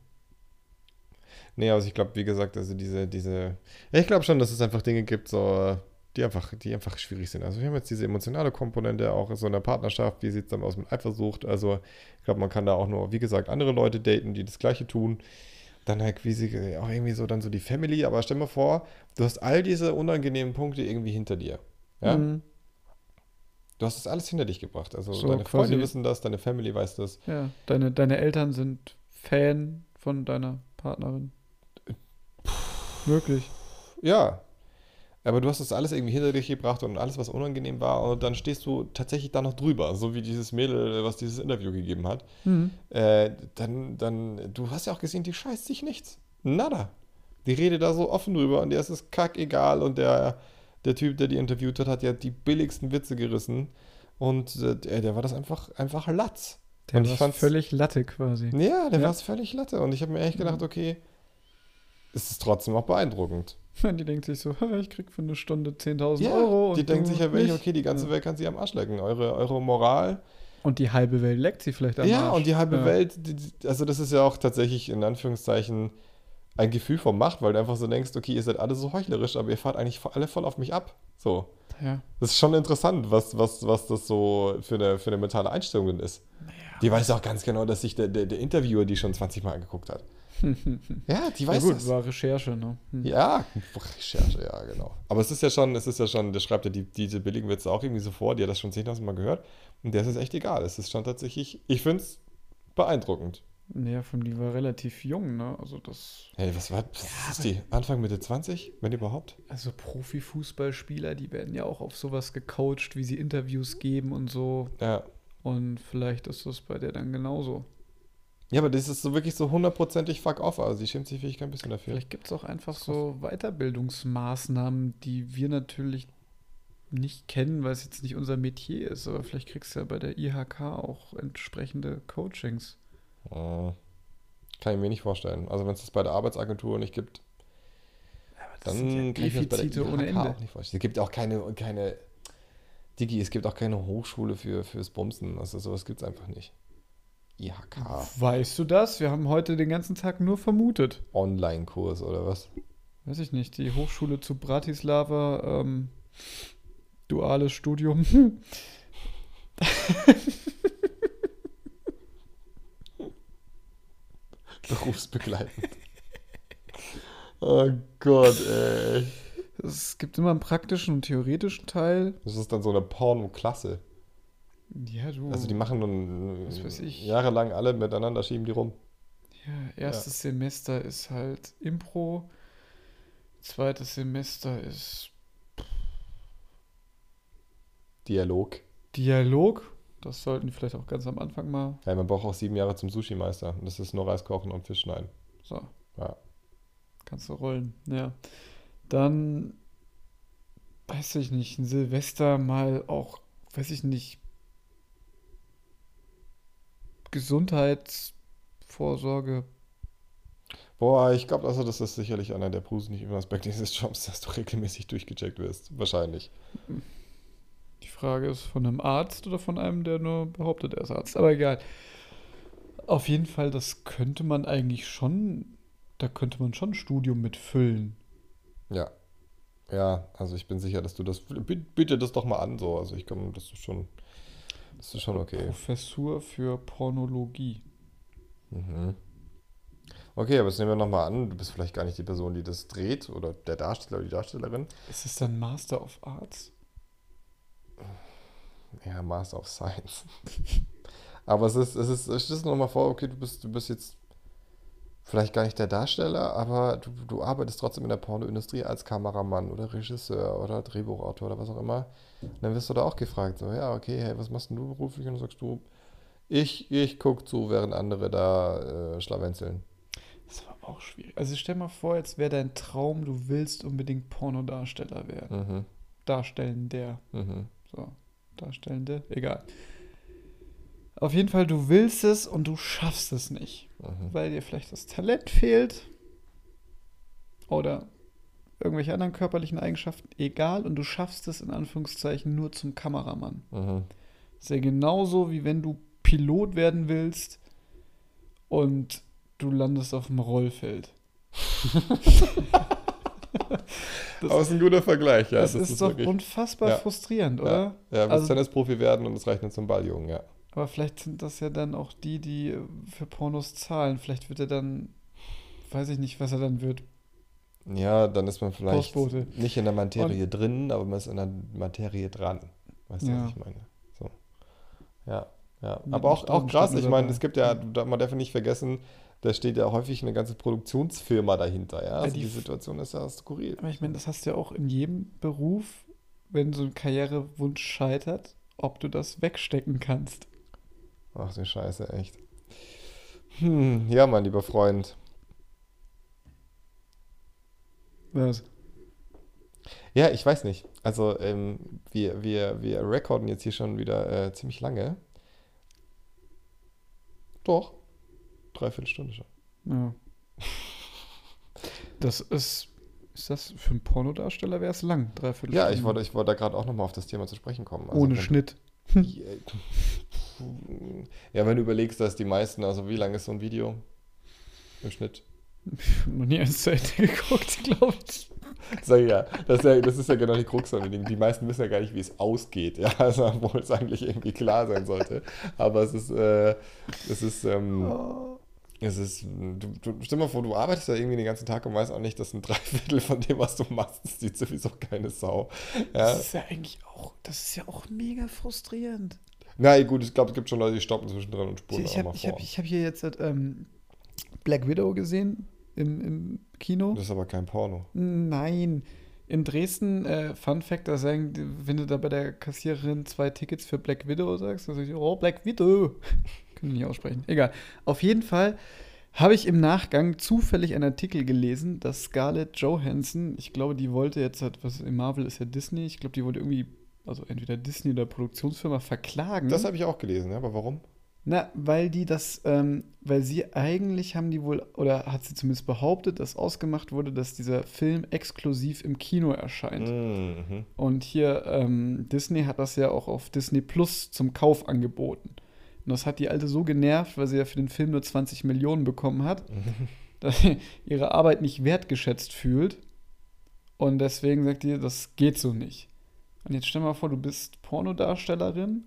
Nee, also ich glaube, wie gesagt, also diese, diese, ich glaube schon, dass es einfach Dinge gibt, so, die einfach, die einfach schwierig sind. Also wir haben jetzt diese emotionale Komponente auch in so einer Partnerschaft, wie sieht es dann aus mit Eifersucht? Also ich glaube, man kann da auch nur, wie gesagt, andere Leute daten, die das Gleiche tun. Dann halt wie sie, auch irgendwie so dann so die Family, aber stell mal vor, du hast all diese unangenehmen Punkte irgendwie hinter dir. Ja? Mhm. Du hast das alles hinter dich gebracht. Also So deine Freunde wissen das, deine Family weiß das. Ja, deine, deine Eltern sind Fan von deiner Partnerin. Wirklich. Ja. Aber du hast das alles irgendwie hinter dich gebracht und alles, was unangenehm war, und dann stehst du tatsächlich da noch drüber, so wie dieses Mädel, was dieses Interview gegeben hat. Mhm. Äh, dann, dann, du hast ja auch gesehen, die scheißt sich nichts. Nada. Die redet da so offen drüber und der ist es kackegal und der, der Typ, der die interviewt hat, hat ja die billigsten Witze gerissen und äh, der, der war das einfach, einfach Latz. Der Und ich war fand's- völlig Latte quasi. Ja, der Ja. war es völlig Latte und ich habe mir echt gedacht, okay, es ist trotzdem auch beeindruckend. Die denkt sich so, "Ha, ich krieg für eine Stunde 10.000 Ja, Euro. die denkt sich ja wirklich, nicht. okay, die ganze Ja. Welt kann sie am Arsch lecken. Eure, eure Moral. Und die halbe Welt leckt sie vielleicht am ja, Arsch. und die halbe Ja. Welt, die, also das ist ja auch tatsächlich in Anführungszeichen ein Gefühl von Macht, weil du einfach so denkst, okay, ihr seid alle so heuchlerisch, aber ihr fahrt eigentlich alle voll auf mich ab. So. Ja. Das ist schon interessant, was, was, was das so für eine, für eine mentale Einstellung denn ist. Die weiß auch ganz genau, dass sich der, der, der Interviewer die schon 20 Mal angeguckt hat. Ja, die Ja weiß gut, das. war Recherche, ne? Hm. Ja, Recherche, ja, genau. Aber es ist ja schon, es ist ja schon, der schreibt ja die, diese billigen Witze auch irgendwie so vor, die hat das schon 10.000 Mal gehört. Und der ist es echt egal. Es ist schon tatsächlich, ich finde es beeindruckend. Ja, von die war relativ jung, ne? Also das. Hey, was war, was ist die? Anfang Mitte 20, wenn überhaupt? Also Profifußballspieler, die werden ja auch auf sowas gecoacht, wie sie Interviews geben und so. Ja. Und vielleicht ist das bei der dann genauso. Ja, aber das ist so wirklich so hundertprozentig fuck off. Also sie schämt sich wirklich kein bisschen dafür. Vielleicht gibt es auch einfach so Weiterbildungsmaßnahmen, die wir natürlich nicht kennen, weil es jetzt nicht unser Metier ist. Aber vielleicht kriegst du ja bei der IHK auch entsprechende Coachings. Äh, kann ich mir nicht vorstellen. Also wenn es das bei der Arbeitsagentur nicht gibt, dann kann ich das bei der IHK ohne Ende. auch nicht vorstellen. Es gibt auch keine, keine, Digi, es gibt auch keine Hochschule für, fürs Bumsen. Also sowas gibt es einfach nicht. IHK, Weißt du das? Wir haben heute den ganzen Tag nur vermutet. Online-Kurs oder was? Weiß ich nicht. Die Hochschule zu Bratislava, ähm, duales Studium. Berufsbegleitend. oh Gott, ey. Es gibt immer einen praktischen und theoretischen Teil. Das ist dann so eine Porno-Klasse. Ja, du. Also die machen nun Was weiß ich. jahrelang alle miteinander, schieben die rum. Ja, erstes Semester ist halt Impro. Zweites Semester ist Dialog. Dialog. Das sollten die vielleicht auch ganz am Anfang mal. Ja, man braucht auch sieben Jahre zum Sushi-Meister. Und Das ist nur Reis kochen und Fisch schneiden. So. Ja. Kannst du rollen. Ja. Dann, weiß ich nicht, ein Silvester mal auch, weiß ich nicht, Gesundheitsvorsorge. Boah, ich glaube also, das ist sicherlich einer der positiven Aspekte dieses Jobs, dass du regelmäßig durchgecheckt wirst. Wahrscheinlich. Frage ist von einem Arzt oder von einem, der nur behauptet, er ist Arzt. Aber egal. Auf jeden Fall, das könnte man eigentlich schon, da könnte man schon ein Studium mitfüllen. Ja. Ja, also ich bin sicher, dass du das. Bitte, das doch mal an, so. Also ich glaube, das ist schon. Das ist schon okay. Professur für Pornologie. Mhm. Okay, aber jetzt nehmen wir nochmal an, du bist vielleicht gar nicht die Person, die das dreht oder der Darsteller oder die Darstellerin. Ist es dann Master of Arts? Ja, Master of Science. aber es ist, es ist, stell dir nochmal vor, okay, du bist, du bist jetzt vielleicht gar nicht der Darsteller, aber du, du arbeitest trotzdem in der Pornoindustrie als Kameramann oder Regisseur oder Drehbuchautor oder was auch immer. Und dann wirst du da auch gefragt, so, ja, okay, hey, was machst denn du beruflich? Und dann sagst du, ich, ich gucke zu, während andere da äh, schlawenzeln. Das ist aber auch schwierig. Also stell mal vor, jetzt wäre dein Traum, du willst unbedingt Pornodarsteller werden. Mhm, Darstellender. mhm. So, Darstellende, egal. Auf jeden Fall, du willst es und du schaffst es nicht, Mhm. weil dir vielleicht das Talent fehlt oder irgendwelche anderen körperlichen Eigenschaften, egal, und du schaffst es in Anführungszeichen nur zum Kameramann. Mhm. ist ja genauso, wie wenn du Pilot werden willst und du landest auf dem Rollfeld. Das- Aber es ist ein guter Vergleich, ja. das, ist, doch wirklich- unfassbar Ja. frustrierend, Ja, oder? ja, willst Also- Tennisprofi werden und das reicht nur zum Balljungen, ja. Aber vielleicht sind das ja dann auch die, die für Pornos zahlen. Vielleicht wird er dann, weiß ich nicht, was er dann wird. Ja, dann ist man vielleicht Postbote. nicht in der Materie drin, aber man ist in der Materie dran. Weißt du, Ja. was ich meine? So. Ja, ja. Mit Aber auch, auch krass, ich meine, es gibt ja, man darf ja nicht vergessen, da steht ja häufig eine ganze Produktionsfirma dahinter, ja. Also die die Situation ist ja skurril. Aber ich meine, das hast du ja auch in jedem Beruf, wenn so ein Karrierewunsch scheitert, ob du das wegstecken kannst. Ach du Scheiße, echt. Hm, ja, mein lieber Freund. Was? Ja, ich weiß nicht. Also, ähm, wir, wir, wir recorden jetzt hier schon wieder äh, ziemlich lange. Doch. Dreiviertel Stunde schon. Ja. Das ist. Ist das für einen Pornodarsteller wäre es lang, dreiviertel Ja, ich wollte, ich wollte da gerade auch nochmal auf das Thema zu sprechen kommen. Also Ohne Schnitt. Ja, wenn du überlegst, dass die meisten, also wie lang ist so ein Video im Schnitt? Noch nie eins zu Ende geguckt, glaube ich. Sag ich ja, das ist ja, das ist ja genau die Krux an dem Ding. Die meisten wissen ja gar nicht, wie es ausgeht, ja, also, obwohl es eigentlich irgendwie klar sein sollte. Aber es ist, äh, es ist, ähm, Oh. Es ist, du, du, stell mal vor, du arbeitest da irgendwie den ganzen Tag und weißt auch nicht, dass ein Dreiviertel von dem, was du machst, sieht sowieso keine Sau. Ja. Das ist ja eigentlich auch, das ist ja auch mega frustrierend. Na gut, ich glaube, es gibt schon Leute, die stoppen zwischendrin und spulen Ich auch habe mal vor. ich hab hier jetzt ähm, Black Widow gesehen im, im Kino. Das ist aber kein Porno. Nein. In Dresden, äh, Fun Fact, da sagen, wenn du da bei der Kassiererin zwei Tickets für Black Widow sagst, dann sag ich, oh, Black Widow. Können wir nicht aussprechen. Egal. Auf jeden Fall habe ich im Nachgang zufällig einen Artikel gelesen, dass Scarlett Johansson, ich glaube, die wollte jetzt, halt, was in Marvel ist ja Disney, ich glaube, die wollte irgendwie, also entweder Disney oder Produktionsfirma verklagen. Das habe ich auch gelesen, ja, aber warum? Na, weil die das, ähm, weil sie eigentlich haben die wohl, oder hat sie zumindest behauptet, dass ausgemacht wurde, dass dieser Film exklusiv im Kino erscheint. Mhm. Und hier, ähm, Disney hat das ja auch auf Disney Plus zum Kauf angeboten. Und das hat die Alte so genervt, weil sie ja für den Film nur 20 Millionen bekommen hat, dass sie ihre Arbeit nicht wertgeschätzt fühlt. Und deswegen sagt die, das geht so nicht. Und jetzt stell mal vor, du bist Pornodarstellerin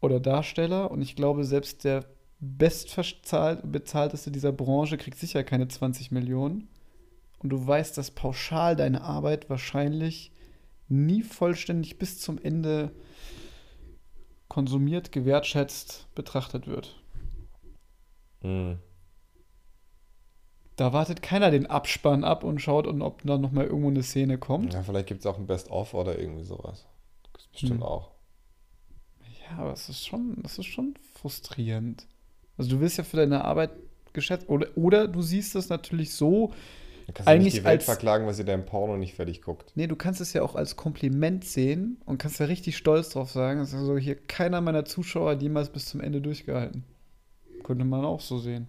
oder Darsteller und ich glaube, selbst der bestbezahlteste dieser Branche kriegt sicher keine 20 Millionen. Und du weißt, dass pauschal deine Arbeit wahrscheinlich nie vollständig bis zum Ende konsumiert, gewertschätzt betrachtet wird. Mhm. Da wartet keiner den Abspann ab und schaut, und ob da nochmal irgendwo eine Szene kommt. Ja, vielleicht gibt es auch ein Best-of oder irgendwie sowas. Das ist bestimmt Hm. auch. Ja, aber es ist schon, das ist schon frustrierend. Also du wirst ja für deine Arbeit geschätzt. Oder, oder du siehst es natürlich so, Du kannst ja Eigentlich nicht die Welt als- verklagen, weil sie dein Porno nicht fertig guckt. nee, du kannst es ja auch als Kompliment sehen und kannst ja richtig stolz drauf sagen. Es ist also hier keiner meiner Zuschauer hat jemals bis zum Ende durchgehalten. Könnte man auch so sehen.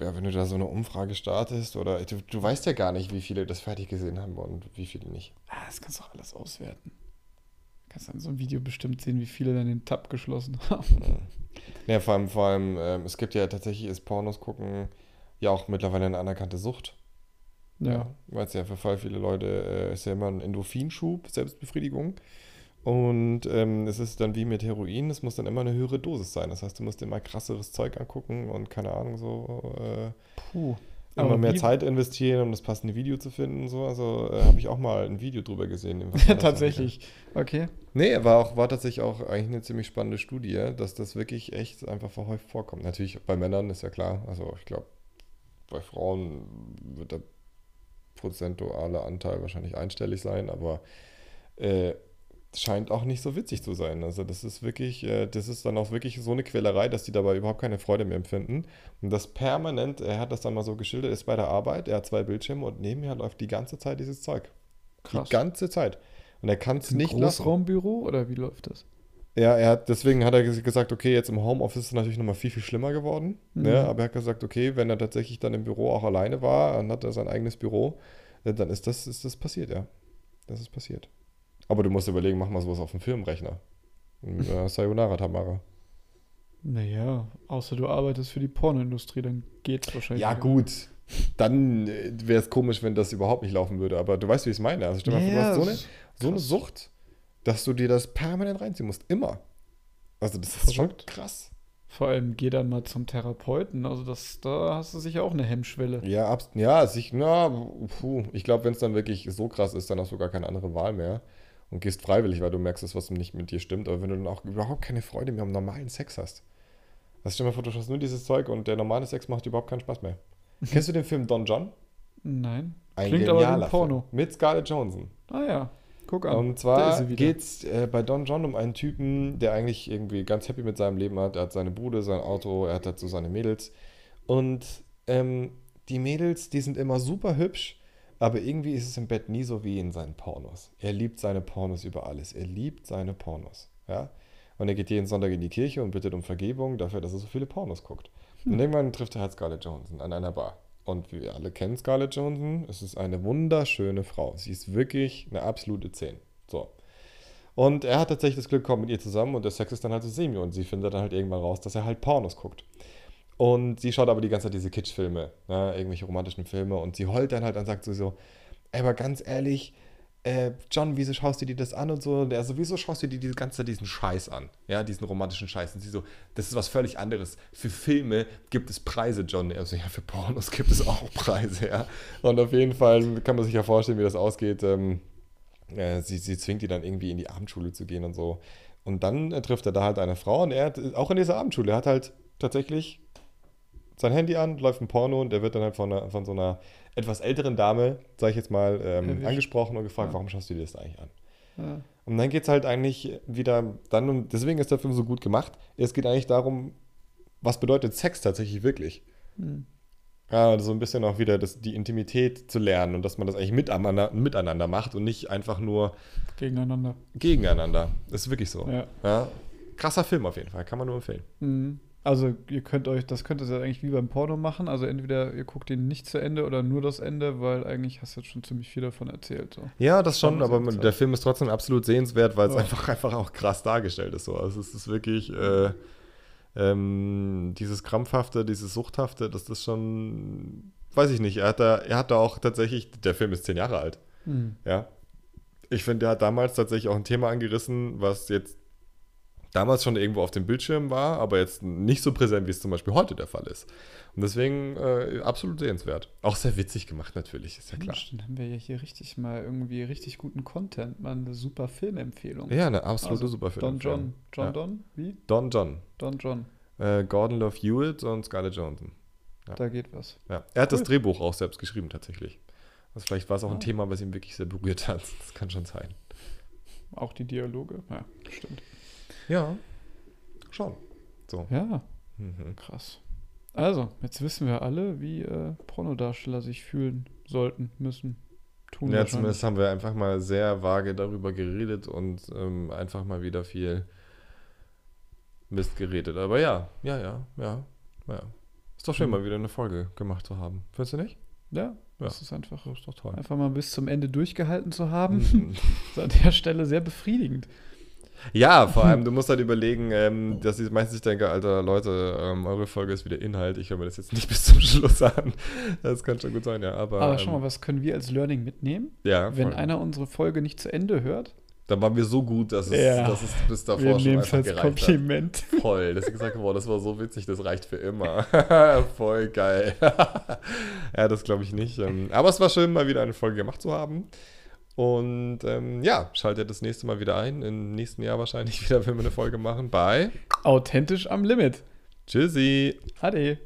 Ja, wenn du da so eine Umfrage startest oder du, du weißt ja gar nicht, wie viele das fertig gesehen haben und wie viele nicht. Ah, das kannst du auch alles auswerten. Kannst dann so ein Video bestimmt sehen, wie viele dann den Tab geschlossen haben. Ja, vor allem, vor allem ähm, es gibt ja tatsächlich, ist Pornos gucken ja auch mittlerweile eine anerkannte Sucht. Ja. Weil es ja für voll viele Leute äh, ist ja immer ein Endorphinschub, Selbstbefriedigung. Und ähm, es ist dann wie mit Heroin, es muss dann immer eine höhere Dosis sein. Das heißt, du musst immer krasseres Zeug angucken und keine Ahnung, so äh, Puh. Immer mehr Zeit investieren, um das passende Video zu finden und so. Also äh, habe ich auch mal ein Video drüber gesehen. Tatsächlich. Okay. Nee, war, auch, war tatsächlich auch eigentlich eine ziemlich spannende Studie, dass das wirklich echt einfach verhäuft vorkommt. Natürlich bei Männern ist ja klar. Also ich glaube, bei Frauen wird der prozentuale Anteil wahrscheinlich einstellig sein, aber äh, scheint auch nicht so witzig zu sein. Also das ist wirklich, äh, das ist dann auch wirklich so eine Quälerei, dass die dabei überhaupt keine Freude mehr empfinden. Und das permanent, er hat das dann mal so geschildert, ist bei der Arbeit, er hat zwei Bildschirme und nebenher läuft die ganze Zeit dieses Zeug. Krass. Die ganze Zeit. Und er kann es nicht lassen. Großraumbüro oder wie läuft das? Ja, er hat, deswegen hat er ges- gesagt, okay, jetzt im Homeoffice ist es natürlich nochmal viel, viel schlimmer geworden. Mhm. Ne? Aber er hat gesagt, okay, wenn er tatsächlich dann im Büro auch alleine war, dann hat er sein eigenes Büro, äh, dann ist das, ist das passiert, ja. Das ist passiert. Aber du musst überlegen, mach mal sowas auf dem Filmrechner. Äh, Sayonara Tamara. Naja, außer du arbeitest für die Pornoindustrie, dann geht's wahrscheinlich. Ja, gut. Dann wäre es komisch, wenn das überhaupt nicht laufen würde. Aber du weißt, wie ich es meine. Also stell mal vor, du hast so eine, so eine. Sucht, dass du dir das permanent reinziehen musst. Immer. Also das ist schon krass. Vor allem geh dann mal zum Therapeuten. Also das, da hast du sicher auch eine Hemmschwelle. Ja, abs ja, sich, na, puh. Ich glaube, wenn es dann wirklich so krass ist, dann hast du gar keine andere Wahl mehr und gehst freiwillig, weil du merkst, dass was nicht mit dir stimmt. Aber wenn du dann auch überhaupt keine Freude mehr am normalen Sex hast. Also stell dir mal vor, du hast nur dieses Zeug und der normale Sex macht überhaupt keinen Spaß mehr. Kennst du den Film Don John? Nein. Ein Klingt aber wie ein Porno. Film. Mit Scarlett Johansson. Ah ja, guck an. Und zwar geht es äh, bei Don John um einen Typen, der eigentlich irgendwie ganz happy mit seinem Leben hat. Er hat seine Bude, sein Auto, er hat dazu seine Mädels. Und ähm, die Mädels, die sind immer super hübsch, aber irgendwie ist es im Bett nie so wie in seinen Pornos. Er liebt seine Pornos über alles. Er liebt seine Pornos. Ja? Und er geht jeden Sonntag in die Kirche und bittet um Vergebung dafür, dass er so viele Pornos guckt. Und irgendwann trifft er halt Scarlett Johansson an einer Bar. Und wir alle kennen Scarlett Johansson. Es ist eine wunderschöne Frau. Sie ist wirklich eine absolute 10. So. Und er hat tatsächlich das Glück, kommt mit ihr zusammen und der Sex ist dann halt so semi. Und sie findet dann halt irgendwann raus, dass er halt Pornos guckt. Und sie schaut aber die ganze Zeit diese Kitschfilme, ne, irgendwelche romantischen Filme. Und sie heult dann halt und sagt so, so "Ey, aber ganz ehrlich, äh, John, wieso schaust du dir das an und so? Und er so, wieso schaust du dir die ganze Zeit diesen Scheiß an? Ja, diesen romantischen Scheiß. Und sie so, das ist was völlig anderes. Für Filme gibt es Preise, John. Er so, ja, für Pornos gibt es auch Preise, ja. Und auf jeden Fall kann man sich ja vorstellen, wie das ausgeht. Ähm, äh, sie, sie zwingt ihn dann irgendwie in die Abendschule zu gehen und so. Und dann äh, trifft er da halt eine Frau und er hat, auch in dieser Abendschule, er hat halt tatsächlich sein Handy an, läuft ein Porno und der wird dann halt von, einer, von so einer etwas älteren Dame, sag ich jetzt mal, ähm, angesprochen und gefragt, Ja. warum schaust du dir das eigentlich an? Ja. Und dann geht es halt eigentlich wieder, dann, und deswegen ist der Film so gut gemacht, es geht eigentlich darum, was bedeutet Sex tatsächlich wirklich? Hm. Ja, so ein bisschen auch wieder das, die Intimität zu lernen und dass man das eigentlich miteinander, miteinander macht und nicht einfach nur Gegeneinander. gegeneinander. Das ist wirklich so. Ja. Ja. Krasser Film auf jeden Fall, kann man nur empfehlen. Mhm. Also ihr könnt euch, das könnt ihr ja eigentlich wie beim Porno machen. Also entweder ihr guckt ihn nicht zu Ende oder nur das Ende, weil eigentlich hast du jetzt schon ziemlich viel davon erzählt. So. Ja, das schon, aber der Film ist trotzdem absolut sehenswert, weil es Ja. einfach, einfach auch krass dargestellt ist. So. Also es ist wirklich äh, ähm, dieses Krampfhafte, dieses Suchthafte, das ist schon, weiß ich nicht, er hat da, er hat da auch tatsächlich, der Film ist zehn Jahre alt, Mhm. ja. Ich finde, der hat damals tatsächlich auch ein Thema angerissen, was jetzt damals schon irgendwo auf dem Bildschirm war, aber jetzt nicht so präsent, wie es zum Beispiel heute der Fall ist. Und deswegen äh, absolut sehenswert. Auch sehr witzig gemacht natürlich, ist ja klar. Mensch, dann haben wir ja hier richtig mal irgendwie richtig guten Content, mal eine super Filmempfehlung. Ja, eine absolute Also, super Film. Don John. John Ja. Don? Wie? Don John. Don John. Äh, Gordon Love Hewitt und Scarlett Johansson. Ja. Da geht was. Ja. Er hat das Cool. Drehbuch auch selbst geschrieben, tatsächlich. Also vielleicht war es auch ein Ah. Thema, was ihn wirklich sehr berührt hat. Das kann schon sein. Auch die Dialoge. Ja, stimmt. Ja. Schon. Ja, Mhm. krass. Also, jetzt wissen wir alle, wie äh, Pornodarsteller sich fühlen sollten, müssen, tun. Ja, zumindest haben wir einfach mal sehr vage darüber geredet und ähm, einfach mal wieder viel Mist geredet. Aber ja, ja, ja, ja, ja. Ist doch schön, Mhm. mal wieder eine Folge gemacht zu haben. Findest du nicht? Ja, das ist einfach, Das ist doch toll. einfach mal bis zum Ende durchgehalten zu haben. Mhm. ist an der Stelle sehr befriedigend. Ja, vor allem, du musst halt überlegen, ähm, dass ich meistens denke, Alter, Leute, ähm, eure Folge ist wieder Inhalt. Ich höre mir das jetzt nicht bis zum Schluss an. Das kann schon gut sein, ja. Aber, Aber schau ähm, mal, was können wir als Learning mitnehmen? ja, Wenn voll. einer unsere Folge nicht zu Ende hört, dann waren wir so gut, dass es, Ja. dass es bis davor wir schon einfach als gereicht hat. Kompliment. Voll. Dass ich gesagt habe, boah, das war so witzig, das reicht für immer. Voll geil. ja, das glaube ich nicht. Ähm, Aber es war schön, mal wieder eine Folge gemacht zu haben. Und ähm, ja, schaltet das nächste Mal wieder ein. Im nächsten Jahr wahrscheinlich wieder, wenn wir eine Folge machen. Bye. Authentisch am Limit. Tschüssi. Ade.